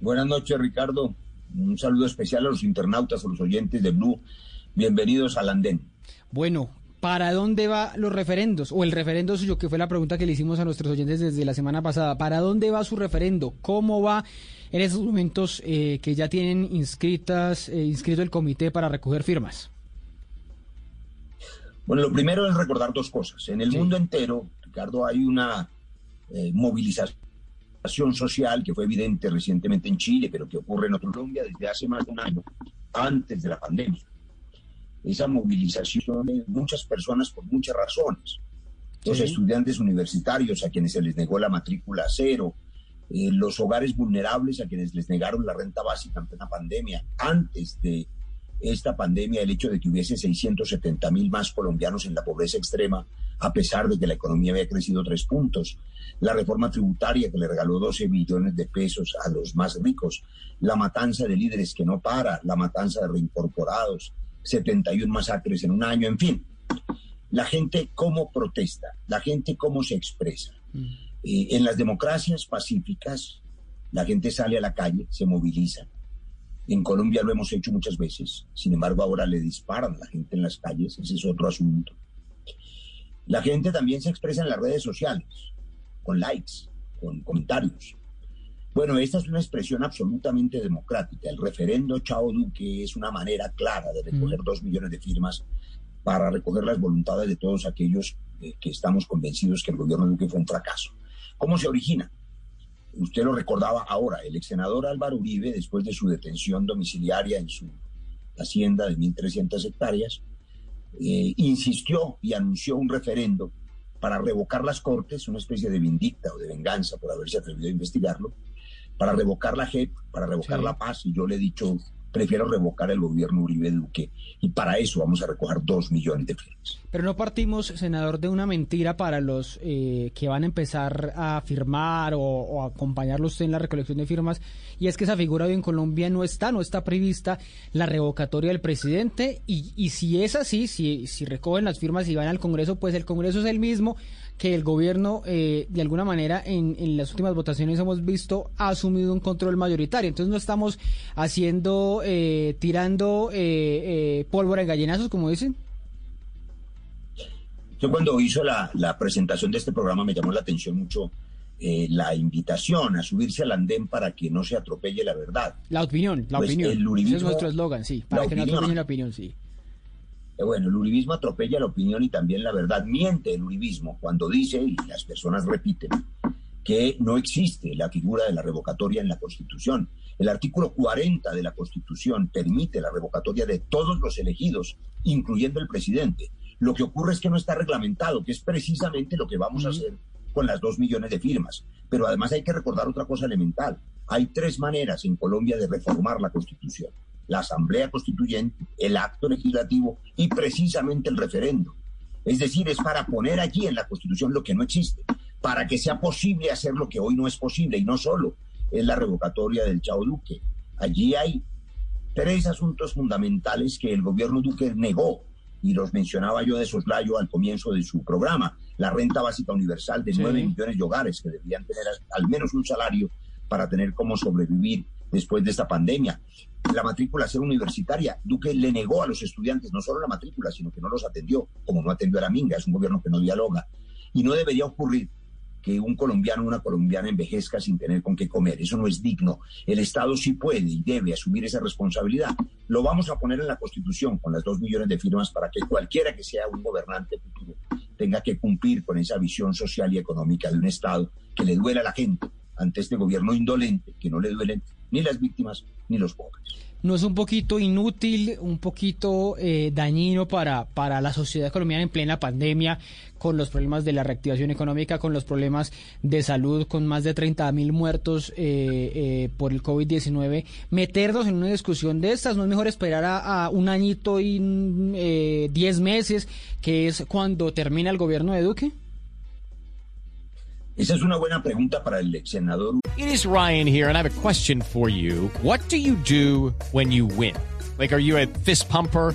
Buenas noches, Ricardo. Un saludo especial a los internautas, a los oyentes de Blue. Bienvenidos al andén. Bueno, ¿Para dónde va los referendos? O el referendo suyo, que fue la pregunta que le hicimos a nuestros oyentes desde la semana pasada. ¿Para dónde va su referendo? ¿Cómo va en esos momentos eh, que ya tienen inscritas, eh, inscrito el comité para recoger firmas? Bueno, lo primero es recordar dos cosas. En el mundo entero, Ricardo, hay una eh, movilización social que fue evidente recientemente en Chile, pero que ocurre en Colombia desde hace más de un año, antes de la pandemia esa movilización de muchas personas por muchas razones. Los estudiantes universitarios a quienes se les negó la matrícula cero, eh, los hogares vulnerables a quienes les negaron la renta básica en plena pandemia, antes de esta pandemia, el hecho de que hubiese 670 mil más colombianos en la pobreza extrema, a pesar de que la economía había crecido tres puntos, la reforma tributaria que le regaló 12 billones de pesos a los más ricos, la matanza de líderes que no para, la matanza de reincorporados, 71 masacres en un año, en fin. La gente cómo protesta, la gente cómo se expresa. Mm. Eh, en las democracias pacíficas, la gente sale a la calle, se moviliza. En Colombia lo hemos hecho muchas veces, sin embargo ahora le disparan a la gente en las calles, ese es otro asunto. La gente también se expresa en las redes sociales, con likes, con comentarios. Bueno, esta es una expresión absolutamente democrática. El referendo Chao Duque es una manera clara de recoger dos millones de firmas para recoger las voluntades de todos aquellos eh, que estamos convencidos que el gobierno Duque fue un fracaso. ¿Cómo se origina? Usted lo recordaba ahora, el ex senador Álvaro Uribe, después de su detención domiciliaria en su hacienda de 1.300 hectáreas, eh, insistió y anunció un referendo para revocar las cortes, una especie de vindicta o de venganza por haberse atrevido a investigarlo, para revocar la JEP, para revocar la paz. Y yo le he dicho prefiero revocar el gobierno Uribe Duque y para eso vamos a recoger dos millones de firmas. Pero no partimos, senador, de una mentira para los eh, que van a empezar a firmar o, o acompañarlo usted en la recolección de firmas, y es que esa figura hoy en Colombia no está, no está prevista la revocatoria del presidente, y, y si es así, si, si recogen las firmas y van al Congreso, pues el Congreso es el mismo que el gobierno, eh, de alguna manera, en, en, las últimas votaciones hemos visto, ha asumido un control mayoritario. Entonces no estamos haciendo, eh, tirando eh, pólvora en gallinazos, como dicen. Yo cuando hizo la, la, presentación de este programa me llamó la atención mucho la invitación a subirse al andén para que no se atropelle la verdad. La opinión, la pues opinión. El uribismo, Ese es nuestro eslogan, sí, para que opinión. no atropelle la opinión, sí. Bueno, el uribismo atropella la opinión y también la verdad. Miente el uribismo cuando dice, y las personas repiten, que no existe la figura de la revocatoria en la Constitución. El artículo 40 de la Constitución permite la revocatoria de todos los elegidos, incluyendo el presidente. Lo que ocurre es que no está reglamentado, que es precisamente lo que vamos a hacer con las dos millones de firmas. Pero además hay que recordar otra cosa elemental. Hay tres maneras en Colombia de reformar la Constitución la Asamblea Constituyente, el acto legislativo y precisamente el referendo. Es decir, es para poner allí en la Constitución lo que no existe, para que sea posible hacer lo que hoy no es posible y no solo es la revocatoria del Chao Duque. Allí hay tres asuntos fundamentales que el gobierno Duque negó y los mencionaba yo de soslayo al comienzo de su programa. La renta básica universal de nueve Sí. millones de hogares que deberían tener al menos un salario para tener cómo sobrevivir después de esta pandemia. La matrícula ser universitaria, Duque le negó a los estudiantes no solo la matrícula, sino que no los atendió, como no atendió a la Minga, es un gobierno que no dialoga. Y no debería ocurrir que un colombiano o una colombiana envejezca sin tener con qué comer. Eso no es digno. El Estado sí puede y debe asumir esa responsabilidad. Lo vamos a poner en la Constitución con las dos millones de firmas para que cualquiera que sea un gobernante futuro tenga que cumplir con esa visión social y económica de un Estado que le duele a la gente ante este gobierno indolente, que no le duelen ni las víctimas ni los pobres. ¿No es un poquito inútil, un poquito eh, dañino para, para la sociedad colombiana en plena pandemia, con los problemas de la reactivación económica, con los problemas de salud, con más de 30 mil muertos eh, eh, por el COVID-19, meternos en una discusión de estas? ¿No es mejor esperar a, a un añito y mm, eh, 10 meses, que es cuando termina el gobierno de Duque? Esa es una buena pregunta para el senador It is Ryan here, and I have a question for you. What do you do when you win? Like, are you a fist pumper?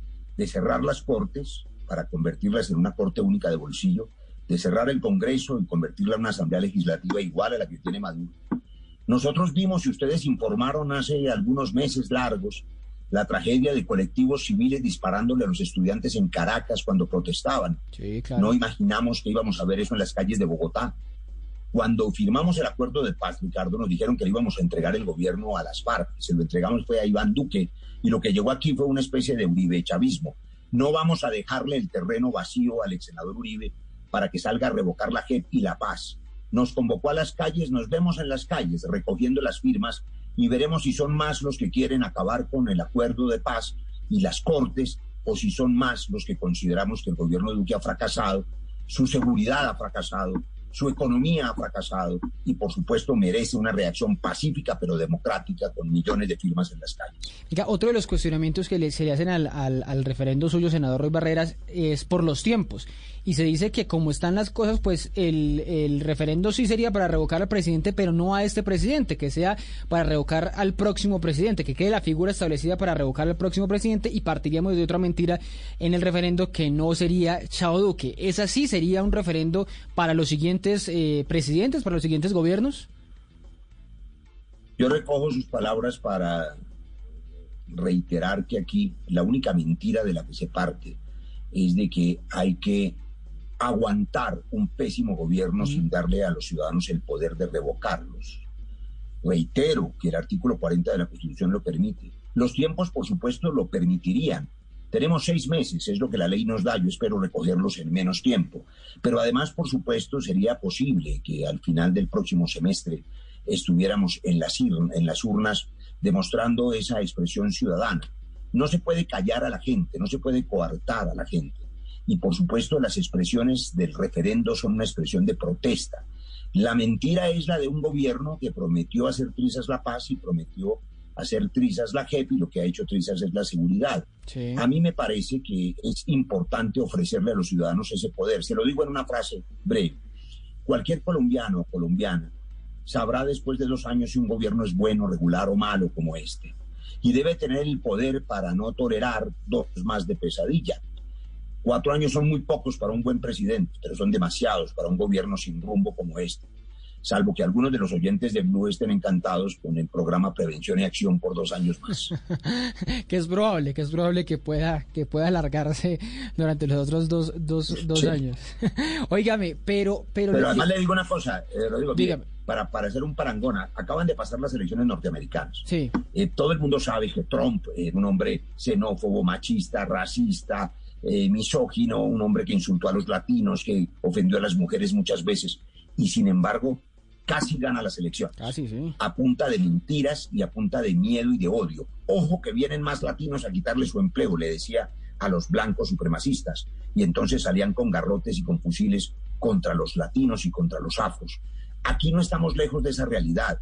de cerrar las cortes para convertirlas en una corte única de bolsillo, de cerrar el Congreso y convertirla en una asamblea legislativa igual a la que tiene Maduro. Nosotros vimos, y ustedes informaron hace algunos meses largos, la tragedia de colectivos civiles disparándole a los estudiantes en Caracas cuando protestaban. Sí, claro. No imaginamos que íbamos a ver eso en las calles de Bogotá. Cuando firmamos el acuerdo de paz, Ricardo, nos dijeron que le íbamos a entregar el gobierno a las FARC. Se lo entregamos fue a Iván Duque y lo que llegó aquí fue una especie de Uribe chavismo. No vamos a dejarle el terreno vacío al ex senador Uribe para que salga a revocar la JEP y la paz. Nos convocó a las calles, nos vemos en las calles recogiendo las firmas y veremos si son más los que quieren acabar con el acuerdo de paz y las cortes o si son más los que consideramos que el gobierno de Duque ha fracasado, su seguridad ha fracasado, su economía ha fracasado y por supuesto merece una reacción pacífica pero democrática con millones de firmas en las calles. Oiga, otro de los cuestionamientos que le- se le hacen al, al, al referendo suyo, senador Roy Barreras, es por los tiempos. Y se dice que como están las cosas, pues el, el referendo sí sería para revocar al presidente, pero no a este presidente, que sea para revocar al próximo presidente, que quede la figura establecida para revocar al próximo presidente y partiríamos de otra mentira en el referendo que no sería Chao Duque. ¿Esa sí sería un referendo para los siguientes eh, presidentes, para los siguientes gobiernos? Yo recojo sus palabras para reiterar que aquí la única mentira de la que se parte es de que hay que aguantar un pésimo gobierno sin darle a los ciudadanos el poder de revocarlos. Reitero que el artículo 40 de la Constitución lo permite. Los tiempos, por supuesto, lo permitirían. Tenemos seis meses, es lo que la ley nos da, yo espero recogerlos en menos tiempo. Pero además, por supuesto, sería posible que al final del próximo semestre estuviéramos en las, en las urnas demostrando esa expresión ciudadana. No se puede callar a la gente, no se puede coartar a la gente. Y por supuesto las expresiones del referendo son una expresión de protesta. La mentira es la de un gobierno que prometió hacer trizas la paz y prometió hacer trizas la JEP y lo que ha hecho trizas es la seguridad. A mí me parece que es importante ofrecerle a los ciudadanos ese poder. Se lo digo en una frase breve. Cualquier colombiano o colombiana sabrá después de dos años si un gobierno es bueno, regular o malo como este. Y debe tener el poder para no tolerar dos más de pesadilla. Cuatro años son muy pocos para un buen presidente, pero son demasiados para un gobierno sin rumbo como este. Salvo que algunos de los oyentes de Blue estén encantados con el programa Prevención y Acción por dos años más. que es probable, que es probable que pueda, que pueda alargarse durante los otros dos, dos, dos años. Óigame, pero... Pero, pero además le digo una cosa, eh, Rodrigo, para, para hacer un parangona, acaban de pasar las elecciones norteamericanas. Sí. Eh, todo el mundo sabe que Trump es un hombre xenófobo, machista, racista, eh, misógino, un hombre que insultó a los latinos, que ofendió a las mujeres muchas veces, y sin embargo casi gana las elecciones. Casi, sí. A punta de mentiras y a punta de miedo y de odio. Ojo que vienen más latinos a quitarle su empleo, le decía a los blancos supremacistas. Y entonces salían con garrotes y con fusiles contra los latinos y contra los afros. Aquí no estamos lejos de esa realidad.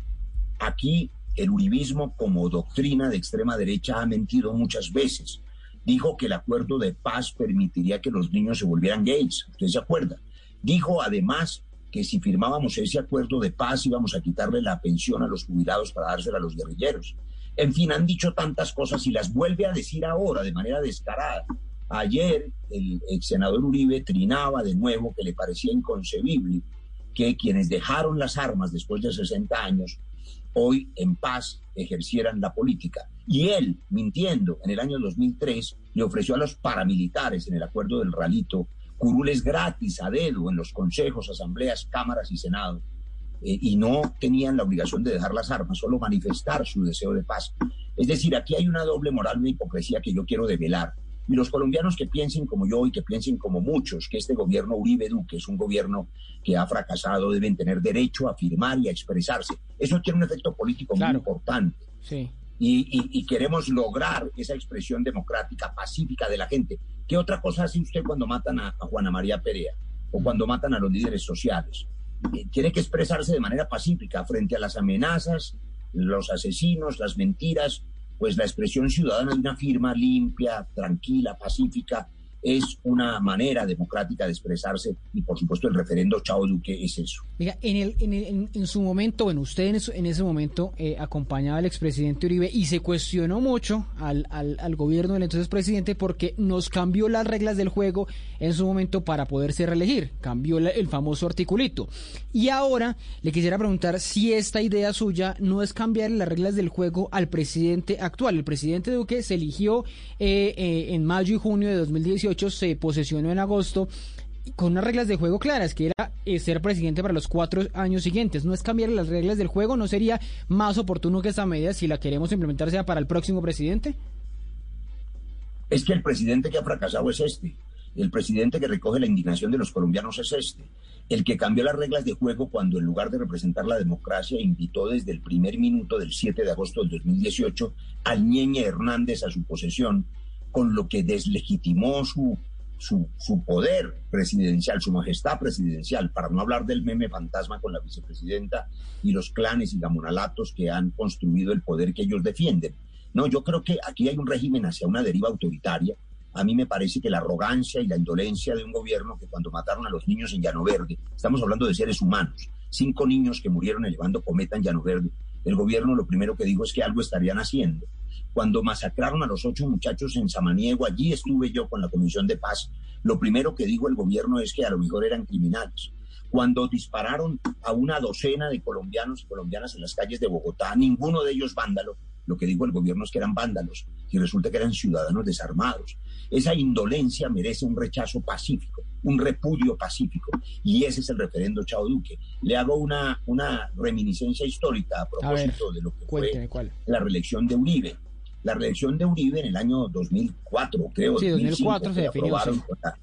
Aquí el uribismo como doctrina de extrema derecha ha mentido muchas veces dijo que el acuerdo de paz permitiría que los niños se volvieran gays. ¿Usted se acuerda? Dijo además que si firmábamos ese acuerdo de paz íbamos a quitarle la pensión a los jubilados para dársela a los guerrilleros. En fin, han dicho tantas cosas y las vuelve a decir ahora de manera descarada. Ayer el ex senador Uribe trinaba de nuevo que le parecía inconcebible que quienes dejaron las armas después de 60 años hoy en paz ejercieran la política. Y él, mintiendo en el año 2003, le ofreció a los paramilitares en el acuerdo del Ralito curules gratis a dedo en los consejos, asambleas, cámaras y senado. Eh, y no tenían la obligación de dejar las armas, solo manifestar su deseo de paz. Es decir, aquí hay una doble moral, una hipocresía que yo quiero develar. Y los colombianos que piensen como yo y que piensen como muchos, que este gobierno Uribe Duque es un gobierno que ha fracasado, deben tener derecho a afirmar y a expresarse. Eso tiene un efecto político muy importante. Sí. Y, queremos lograr esa expresión democrática, pacífica de la gente. ¿Qué otra cosa hace usted cuando matan a, Juana María Perea o cuando matan a los líderes sociales? Eh, tiene que expresarse de manera pacífica frente a las amenazas, los asesinos, las mentiras, pues la expresión ciudadana de una firma limpia, tranquila, pacífica, es una manera democrática de expresarse y por supuesto el referendo Chao Duque es eso. Mira, en, el, en, en, su momento, bueno, usted en, ese momento eh, acompañaba al expresidente Uribe y se cuestionó mucho al, al, al, gobierno del entonces presidente porque nos cambió las reglas del juego en su momento para poderse reelegir, cambió el famoso articulito. Y ahora le quisiera preguntar si esta idea suya no es cambiar las reglas del juego al presidente actual. El presidente Duque se eligió eh, eh, en mayo y junio de 2018 se posesionó en agosto con unas reglas de juego claras, que era eh, ser presidente para los cuatro años siguientes. No es cambiar las reglas del juego, ¿no sería más oportuno que esta medida, si la queremos implementar, sea para el próximo presidente? Es que el presidente que ha fracasado es este. El presidente que recoge la indignación de los colombianos es este. El que cambió las reglas de juego cuando en lugar de representar la democracia invitó desde el primer minuto del 7 de agosto del 2018 al Ñeñe Hernández a su posesión con lo que deslegitimó su, su, poder presidencial, su majestad presidencial, para no hablar del meme fantasma con la vicepresidenta y los clanes y gamonalatos que han construido el poder que ellos defienden. No, yo creo que aquí hay un régimen hacia una deriva autoritaria. A mí me parece que la arrogancia y la indolencia de un gobierno que cuando mataron a los niños en Llano Verde, estamos hablando de seres humanos, cinco niños que murieron elevando cometa en Llano Verde, el gobierno lo primero que dijo es que algo estarían haciendo. Cuando masacraron a los ocho muchachos en Samaniego, allí estuve yo con la Comisión de Paz, lo primero que dijo el gobierno es que a lo mejor eran criminales. Cuando dispararon a una docena de colombianos y colombianas en las calles de Bogotá, ninguno de ellos vándalo, lo que dijo el gobierno es que eran vándalos y resulta que eran ciudadanos desarmados. Esa indolencia merece un rechazo pacífico, un repudio pacífico y ese es el referendo Chao Duque. Le hago una, una reminiscencia histórica a propósito de lo que fue la reelección de Uribe la reelección de Uribe en el año 2004, creo. Sí, 2005, 2004 se definió, sí. Con la,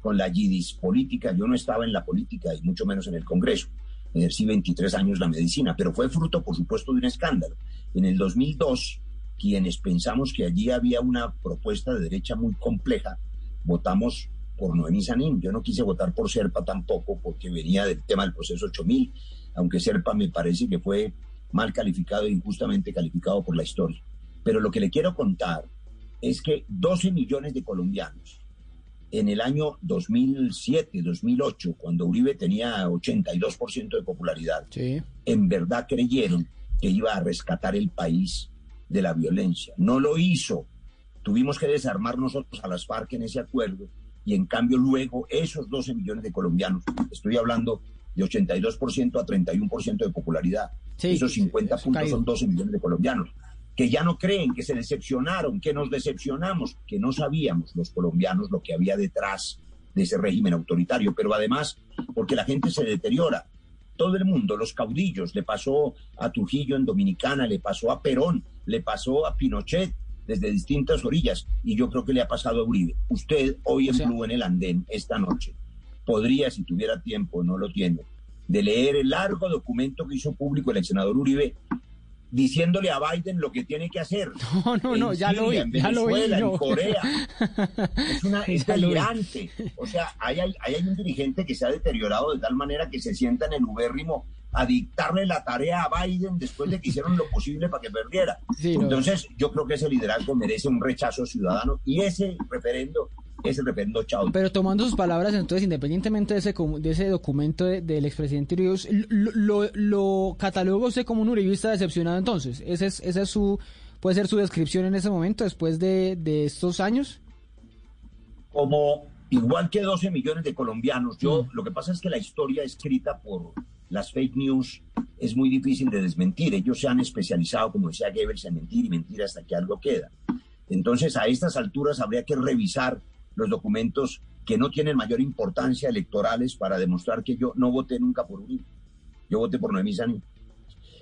con la Yidis política. Yo no estaba en la política y mucho menos en el Congreso. Ejercí 23 años la medicina, pero fue fruto, por supuesto, de un escándalo. En el 2002, quienes pensamos que allí había una propuesta de derecha muy compleja, votamos por Noemí Sanín. Yo no quise votar por Serpa tampoco, porque venía del tema del proceso 8000, aunque Serpa me parece que fue mal calificado e injustamente calificado por la historia. Pero lo que le quiero contar es que 12 millones de colombianos en el año 2007, 2008, cuando Uribe tenía 82% de popularidad, en verdad creyeron que iba a rescatar el país de la violencia. No lo hizo. Tuvimos que desarmar nosotros a las FARC en ese acuerdo y en cambio luego esos 12 millones de colombianos, estoy hablando de 82% a 31% de popularidad, esos 50 puntos son 12 millones de colombianos, que ya no creen, que se decepcionaron, que nos decepcionamos, que no sabíamos los colombianos lo que había detrás de ese régimen autoritario, pero además porque la gente se deteriora. Todo el mundo, los caudillos, le pasó a Trujillo en Dominicana, le pasó a Perón, le pasó a Pinochet desde distintas orillas y yo creo que le ha pasado a Uribe. Usted hoy en Blue en el andén esta noche podría, si tuviera tiempo, no lo tiene, de leer el largo documento que hizo público el ex senador Uribe diciéndole a Biden lo que tiene que hacer. No, no, no, ya lo vi, Siria, ya lo vi, Venezuela, no. en Corea. Es, una, es delirante. O sea, hay, ahí hay un dirigente que se ha deteriorado de tal manera que se sienta en el ubérrimo a dictarle la tarea a Biden después de que hicieron lo posible para que perdiera. Sí, no. Entonces, yo creo que ese liderazgo merece un rechazo ciudadano y ese referendo es el referendo Chao. Pero tomando sus palabras, entonces, independientemente de ese, de ese documento de- del expresidente Uribe, lo, lo, lo cataloga usted como un uribista decepcionado entonces. ¿Ese es, esa es su, puede ser su descripción en ese momento, después de, de estos años? como igual que 12 millones de colombianos. Yo, Mm. lo que pasa es que la historia escrita por las fake news es muy difícil de desmentir. Ellos se han especializado, como decía Goebbels, en mentir y mentir hasta que algo queda. Entonces, a estas alturas habría que revisar los documentos que no tienen mayor importancia electorales para demostrar que yo no voté nunca por Uribe. Yo voté por Noemí Sanín.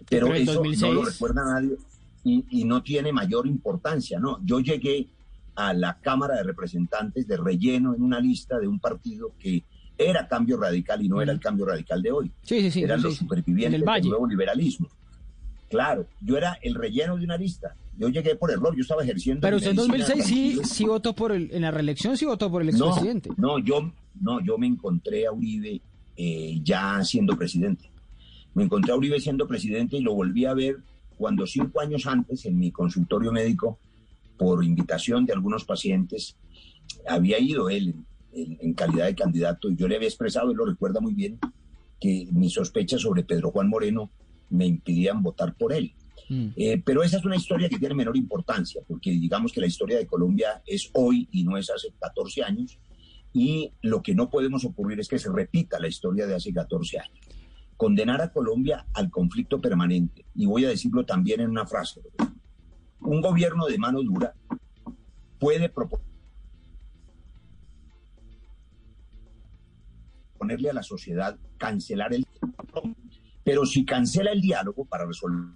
Pero eso no 2006. lo recuerda nadie y, y no tiene mayor importancia, ¿no? Yo llegué a la Cámara de Representantes de relleno en una lista de un partido que era cambio radical y no era el cambio radical de hoy. Sí, sí, sí. Eran los supervivientes En el del Valle. nuevo liberalismo. Claro, yo era el relleno de una lista. Yo llegué por error, yo estaba ejerciendo. Pero usted en medicina 2006 sí, sí votó por el, en la reelección, sí votó por el No, expresidente. no, yo, no, yo me encontré a Uribe eh, ya siendo presidente. Me encontré a Uribe siendo presidente y lo volví a ver cuando cinco años antes en mi consultorio médico, por invitación de algunos pacientes, había ido él en, en- calidad de candidato y yo le había expresado, él lo recuerda muy bien, que mis sospechas sobre Pedro Juan Moreno me impidían votar por él. Eh, pero esa es una historia que tiene menor importancia, porque digamos que la historia de Colombia es hoy y no es hace 14 años, y lo que no podemos ocurrir es que se repita la historia de hace 14 años. Condenar a Colombia al conflicto permanente, y voy a decirlo también en una frase, un gobierno de mano dura puede proponer ponerle a la sociedad cancelar el pero si cancela el diálogo para resolver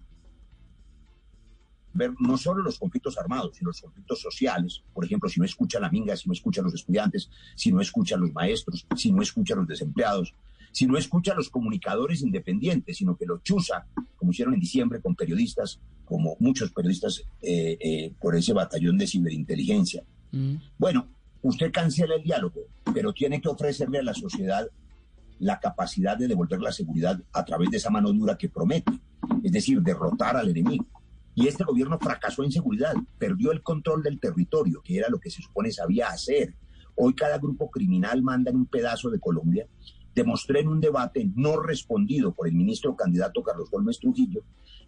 no solo los conflictos armados, sino los conflictos sociales, por ejemplo, si no escucha a la minga, si no escucha a los estudiantes, si no escucha a los maestros, si no escucha a los desempleados, si no escucha a los comunicadores independientes, sino que lo chuza, como hicieron en diciembre con periodistas, como muchos periodistas eh, eh, por ese batallón de ciberinteligencia. Bueno, usted cancela el diálogo, pero tiene que ofrecerle a la sociedad la capacidad de devolver la seguridad a través de esa mano dura que promete, es decir, derrotar al enemigo. Y este gobierno fracasó en seguridad, perdió el control del territorio, que era lo que se supone sabía hacer. Hoy cada grupo criminal manda en un pedazo de Colombia. Demostré en un debate no respondido por el ministro candidato Carlos Gómez Trujillo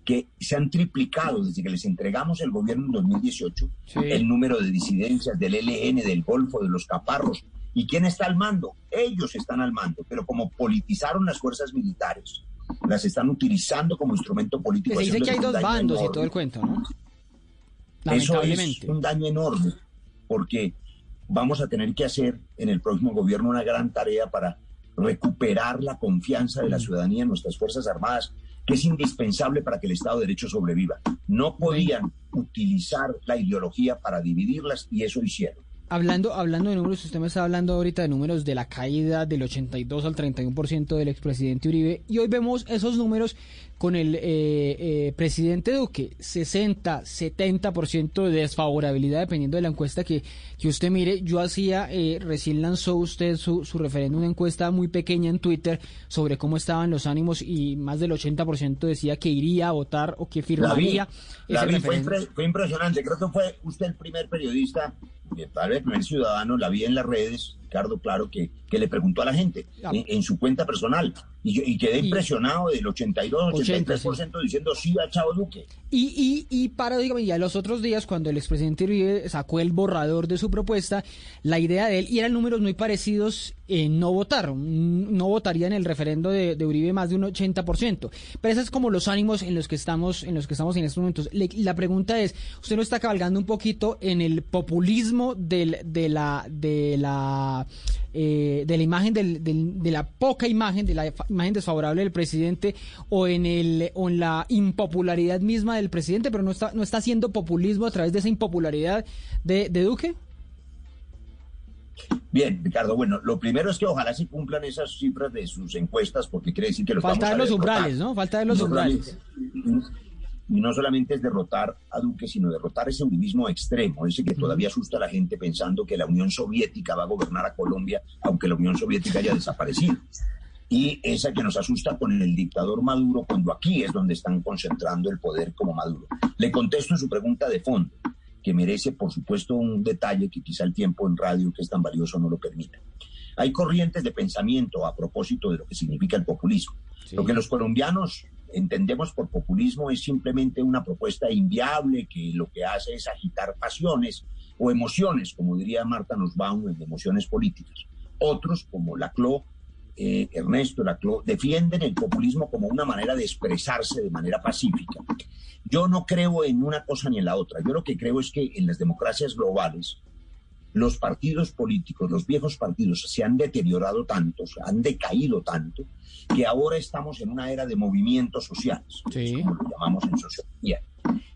que se han triplicado desde que les entregamos el gobierno en 2018 el número de disidencias del ELN, del Golfo, de los Caparros. ¿Y quién está al mando? Ellos están al mando, pero como politizaron las fuerzas militares, las están utilizando como instrumento político. Se dice que hay dos bandos y todo el cuento, ¿no? Eso es un daño enorme, porque vamos a tener que hacer en el próximo gobierno una gran tarea para recuperar la confianza de la ciudadanía en nuestras Fuerzas Armadas, que es indispensable para que el Estado de Derecho sobreviva. No podían utilizar la ideología para dividirlas y eso hicieron. Hablando, hablando de números, usted me está hablando ahorita de números de la caída del 82 al 31% del expresidente Uribe y hoy vemos esos números con el eh, eh, presidente Duque, 60, 70% de desfavorabilidad dependiendo de la encuesta que, que usted mire. Yo hacía, eh, recién lanzó usted su, su referéndum, una encuesta muy pequeña en Twitter sobre cómo estaban los ánimos y más del 80% decía que iría a votar o que firmaría. La vi, fue, impre- fue impresionante. Creo que fue usted el primer periodista, eh, tal vez el primer ciudadano, la vi en las redes, Ricardo, claro, que, que le preguntó a la gente en, en su cuenta personal. Y, yo- y quedé Y- impresionado del 82, 80, 83% diciendo sí a Chavo Duque. Y, y, y para, dígame, ya los otros días, cuando el expresidente Uribe sacó el borrador de su propuesta, la idea de él, y eran números muy parecidos, en no votar. Mm, No votaría en el referendo de, de Uribe más de un 80%. Pero esos es como los ánimos en los que estamos en los que estamos en estos momentos. Le- la pregunta es, ¿usted no está cabalgando un poquito en el populismo del, de la de la eh, de la imagen del- del- de la poca imagen de la imagen desfavorable del presidente o en el o en la impopularidad misma del presidente pero no está no está haciendo populismo a través de esa impopularidad de, de Duque. Bien, Ricardo, bueno, lo primero es que ojalá se cumplan esas cifras de sus encuestas, porque quiere decir que los falta de los umbrales no falta de los No umbrales Y no solamente es derrotar a Duque, sino derrotar ese uribismo extremo, ese que todavía asusta a la gente pensando que la Unión Soviética va a gobernar a Colombia, aunque la Unión Soviética haya desaparecido. Y esa que nos asusta con el dictador Maduro, cuando aquí es donde están concentrando el poder como Maduro. Le contesto su pregunta de fondo, que merece, por supuesto, un detalle que quizá el tiempo en radio, que es tan valioso, no lo permita. Hay corrientes de pensamiento a propósito de lo que significa el populismo. Lo que los colombianos entendemos por populismo es simplemente una propuesta inviable que lo que hace es agitar pasiones o emociones, como diría Marta Nussbaum, en emociones políticas. Otros, como Laclau, eh, Ernesto Laclau, defienden el populismo como una manera de expresarse de manera pacífica. Yo no creo en una cosa ni en la otra. Yo lo que creo es que en las democracias globales los partidos políticos, los viejos partidos, se han deteriorado tanto, se han decaído tanto, que ahora estamos en una era de movimientos sociales, como lo llamamos en sociología.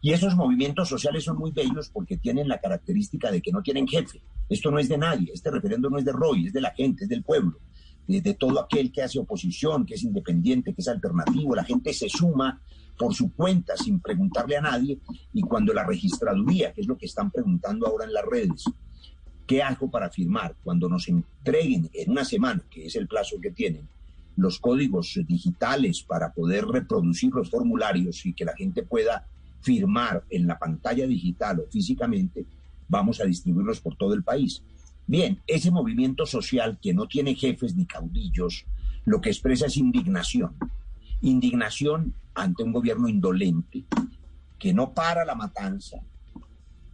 Y esos movimientos sociales son muy bellos porque tienen la característica de que no tienen jefe. Esto no es de nadie, este referendo no es de Roy, es de la gente, es del pueblo, de, de todo aquel que hace oposición, que es independiente, que es alternativo. La gente se suma por su cuenta sin preguntarle a nadie y cuando la registraduría, que es lo que están preguntando ahora en las redes, ¿Qué hago para firmar? Cuando nos entreguen en una semana, que es el plazo que tienen, los códigos digitales para poder reproducir los formularios y que la gente pueda firmar en la pantalla digital o físicamente, vamos a distribuirlos por todo el país. Bien, ese movimiento social que no tiene jefes ni caudillos, lo que expresa es indignación. Indignación ante un gobierno indolente que no para la matanza,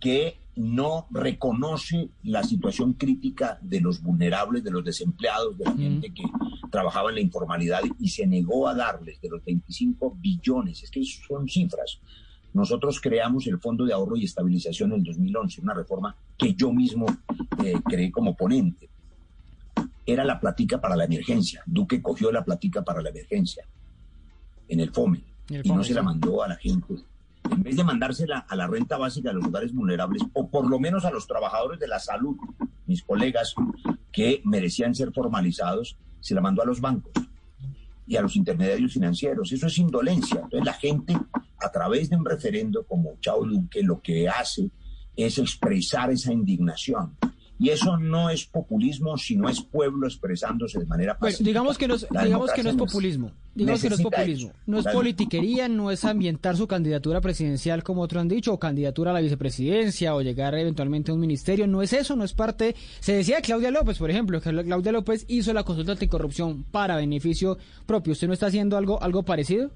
que no reconoce la situación crítica de los vulnerables, de los desempleados, de la gente que trabajaba en la informalidad y se negó a darles de los 25 billones, es que son cifras. Nosotros creamos el Fondo de Ahorro y Estabilización en el 2011, una reforma que yo mismo eh, creé como ponente. Era la platica para la emergencia. Duque cogió la platica para la emergencia en el FOME y no se la mandó a la gente en vez de mandársela a la renta básica de los lugares vulnerables, o por lo menos a los trabajadores de la salud, mis colegas que merecían ser formalizados, se la mandó a los bancos y a los intermediarios financieros. Eso es indolencia. Entonces la gente, a través de un referendo como Chao Duque, lo que hace es expresar esa indignación. Y eso no es populismo, sino es pueblo expresándose de manera Bueno, pacífica. digamos que no es, digamos que no es populismo. Digamos que no es populismo. No es politiquería, no es ambientar su candidatura presidencial, como otros han dicho, o candidatura a la vicepresidencia, o llegar eventualmente a un ministerio. No es eso, no es parte. Se decía de Claudia López, por ejemplo, que Claudia López hizo la consulta anticorrupción para beneficio propio. ¿Usted no está haciendo algo, algo parecido?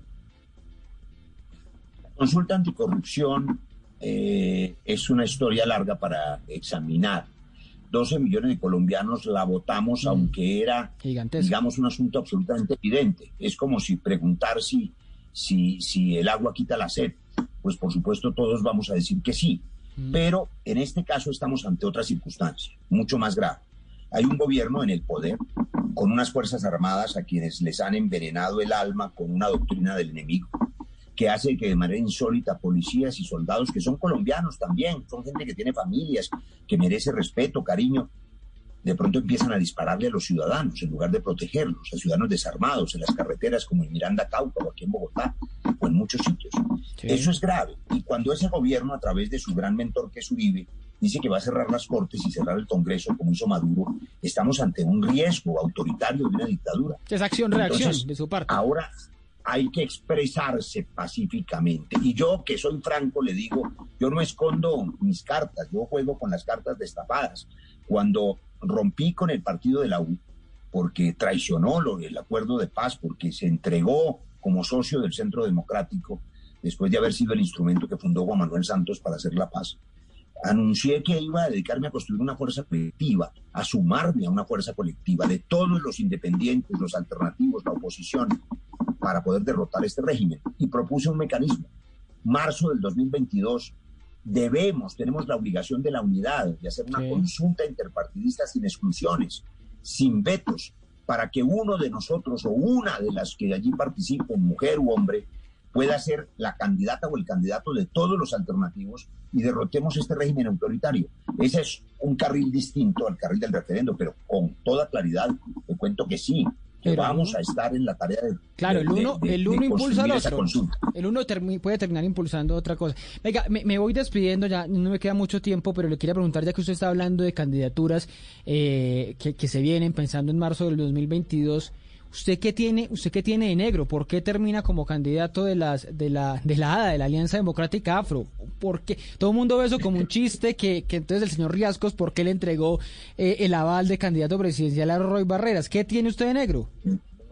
Consulta anticorrupción eh, es una historia larga para examinar. 12 millones de colombianos la votamos, aunque era, digamos, un asunto absolutamente evidente. Es como si preguntar si, si, si el agua quita la sed. Pues por supuesto todos vamos a decir que sí. Pero en este caso estamos ante otra circunstancia, mucho más grave. Hay un gobierno en el poder con unas Fuerzas Armadas a quienes les han envenenado el alma con una doctrina del enemigo, que hace que de manera insólita policías y soldados, que son colombianos también, son gente que tiene familias, que merece respeto, cariño, de pronto empiezan a dispararle a los ciudadanos en lugar de protegerlos, a ciudadanos desarmados en las carreteras como en Miranda Cauca o aquí en Bogotá o en muchos sitios. Eso es grave. Y cuando ese gobierno, a través de su gran mentor que es Uribe, dice que va a cerrar las cortes y cerrar el Congreso como hizo Maduro, estamos ante un riesgo autoritario de una dictadura. Es acción-reacción de su parte. Ahora hay que expresarse pacíficamente. Y yo, que soy franco, le digo, yo no escondo mis cartas, yo juego con las cartas destapadas. Cuando rompí con el partido de la U, porque traicionó lo, el acuerdo de paz, porque se entregó como socio del Centro Democrático, después de haber sido el instrumento que fundó Juan Manuel Santos para hacer la paz, anuncié que iba a dedicarme a construir una fuerza colectiva, a sumarme a una fuerza colectiva de todos los independientes, los alternativos, la oposición, para poder derrotar este régimen. Y propuse un mecanismo. Marzo del 2022 debemos, tenemos la obligación de la unidad, de hacer una consulta interpartidista sin exclusiones, sin vetos, para que uno de nosotros o una de las que allí participen, mujer u hombre, pueda ser la candidata o el candidato de todos los alternativos y derrotemos este régimen autoritario. Ese es un carril distinto al carril del referendo, pero con toda claridad te cuento que sí, que vamos a estar en la tarea de... Claro, el uno, de- de- el uno impulsa al otro. El uno termi- puede terminar impulsando otra cosa. Venga, me, me voy despidiendo, ya no me queda mucho tiempo, pero le quería preguntar, ya que usted está hablando de candidaturas eh, que, que se vienen pensando en marzo del 2022, ¿usted qué tiene, usted qué tiene de negro? ¿Por qué termina como candidato de las de la de la ADA, de la Alianza Democrática Afro? ¿Por qué? Todo el mundo ve eso como un chiste que, que entonces el señor Riascos, ¿por qué le entregó eh, el aval de candidato presidencial a Roy Barreras? ¿Qué tiene usted de negro?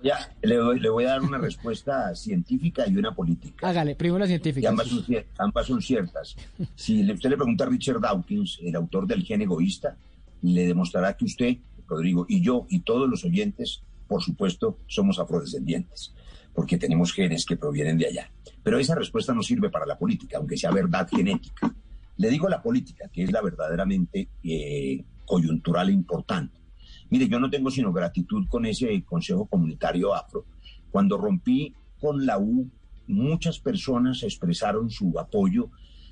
Ya, le, doy- le voy a dar una respuesta científica y una política. Hágale, primero la Y científica. ambas son, ambas son ciertas. Si le- usted le pregunta a Richard Dawkins, el autor del gen egoísta, le demostrará que usted, Rodrigo, y yo, y todos los oyentes, por supuesto, somos afrodescendientes, porque tenemos genes que provienen de allá. Pero esa respuesta no sirve para la política, aunque sea verdad genética. Le digo la política, que es la verdaderamente eh, coyuntural e importante. Mire, yo no tengo sino gratitud con ese Consejo Comunitario Afro. Cuando rompí con la U, muchas personas expresaron su apoyo.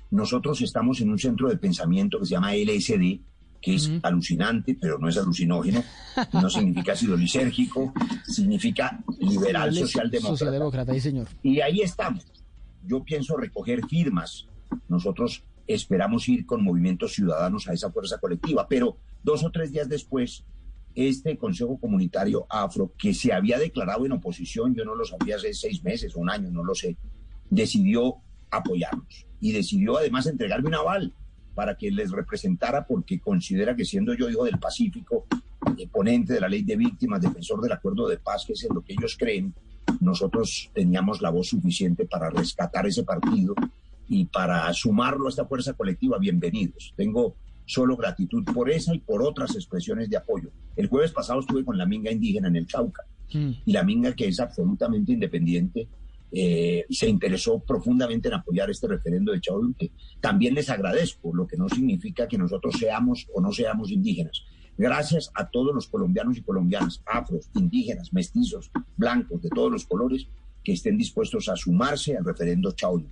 Nosotros estamos en un centro de pensamiento que se llama LSD, que es alucinante, pero no es alucinógeno, no significa ácido lisérgico, significa liberal socialdemócrata. Socialdemócrata, sí, señor. Y ahí estamos. Yo pienso recoger firmas. Nosotros esperamos ir con movimientos ciudadanos a esa fuerza colectiva, pero dos o tres días después, este Consejo Comunitario Afro, que se había declarado en oposición, yo no lo sabía hace seis meses o un año, no lo sé, decidió apoyarnos y decidió además entregarme un aval para que les representara porque considera que siendo yo hijo del Pacífico, eh, ponente de la ley de víctimas, defensor del acuerdo de paz, que es en lo que ellos creen, nosotros teníamos la voz suficiente para rescatar ese partido y para sumarlo a esta fuerza colectiva. Bienvenidos. Tengo solo gratitud por esa y por otras expresiones de apoyo. El jueves pasado estuve con la minga indígena en el Chauca y la minga que es absolutamente independiente eh, se interesó profundamente en apoyar este referendo de Chao. También les agradezco, lo que no significa que nosotros seamos o no seamos indígenas. Gracias a todos los colombianos y colombianas, afros, indígenas, mestizos, blancos, de todos los colores, que estén dispuestos a sumarse al referendo Chao.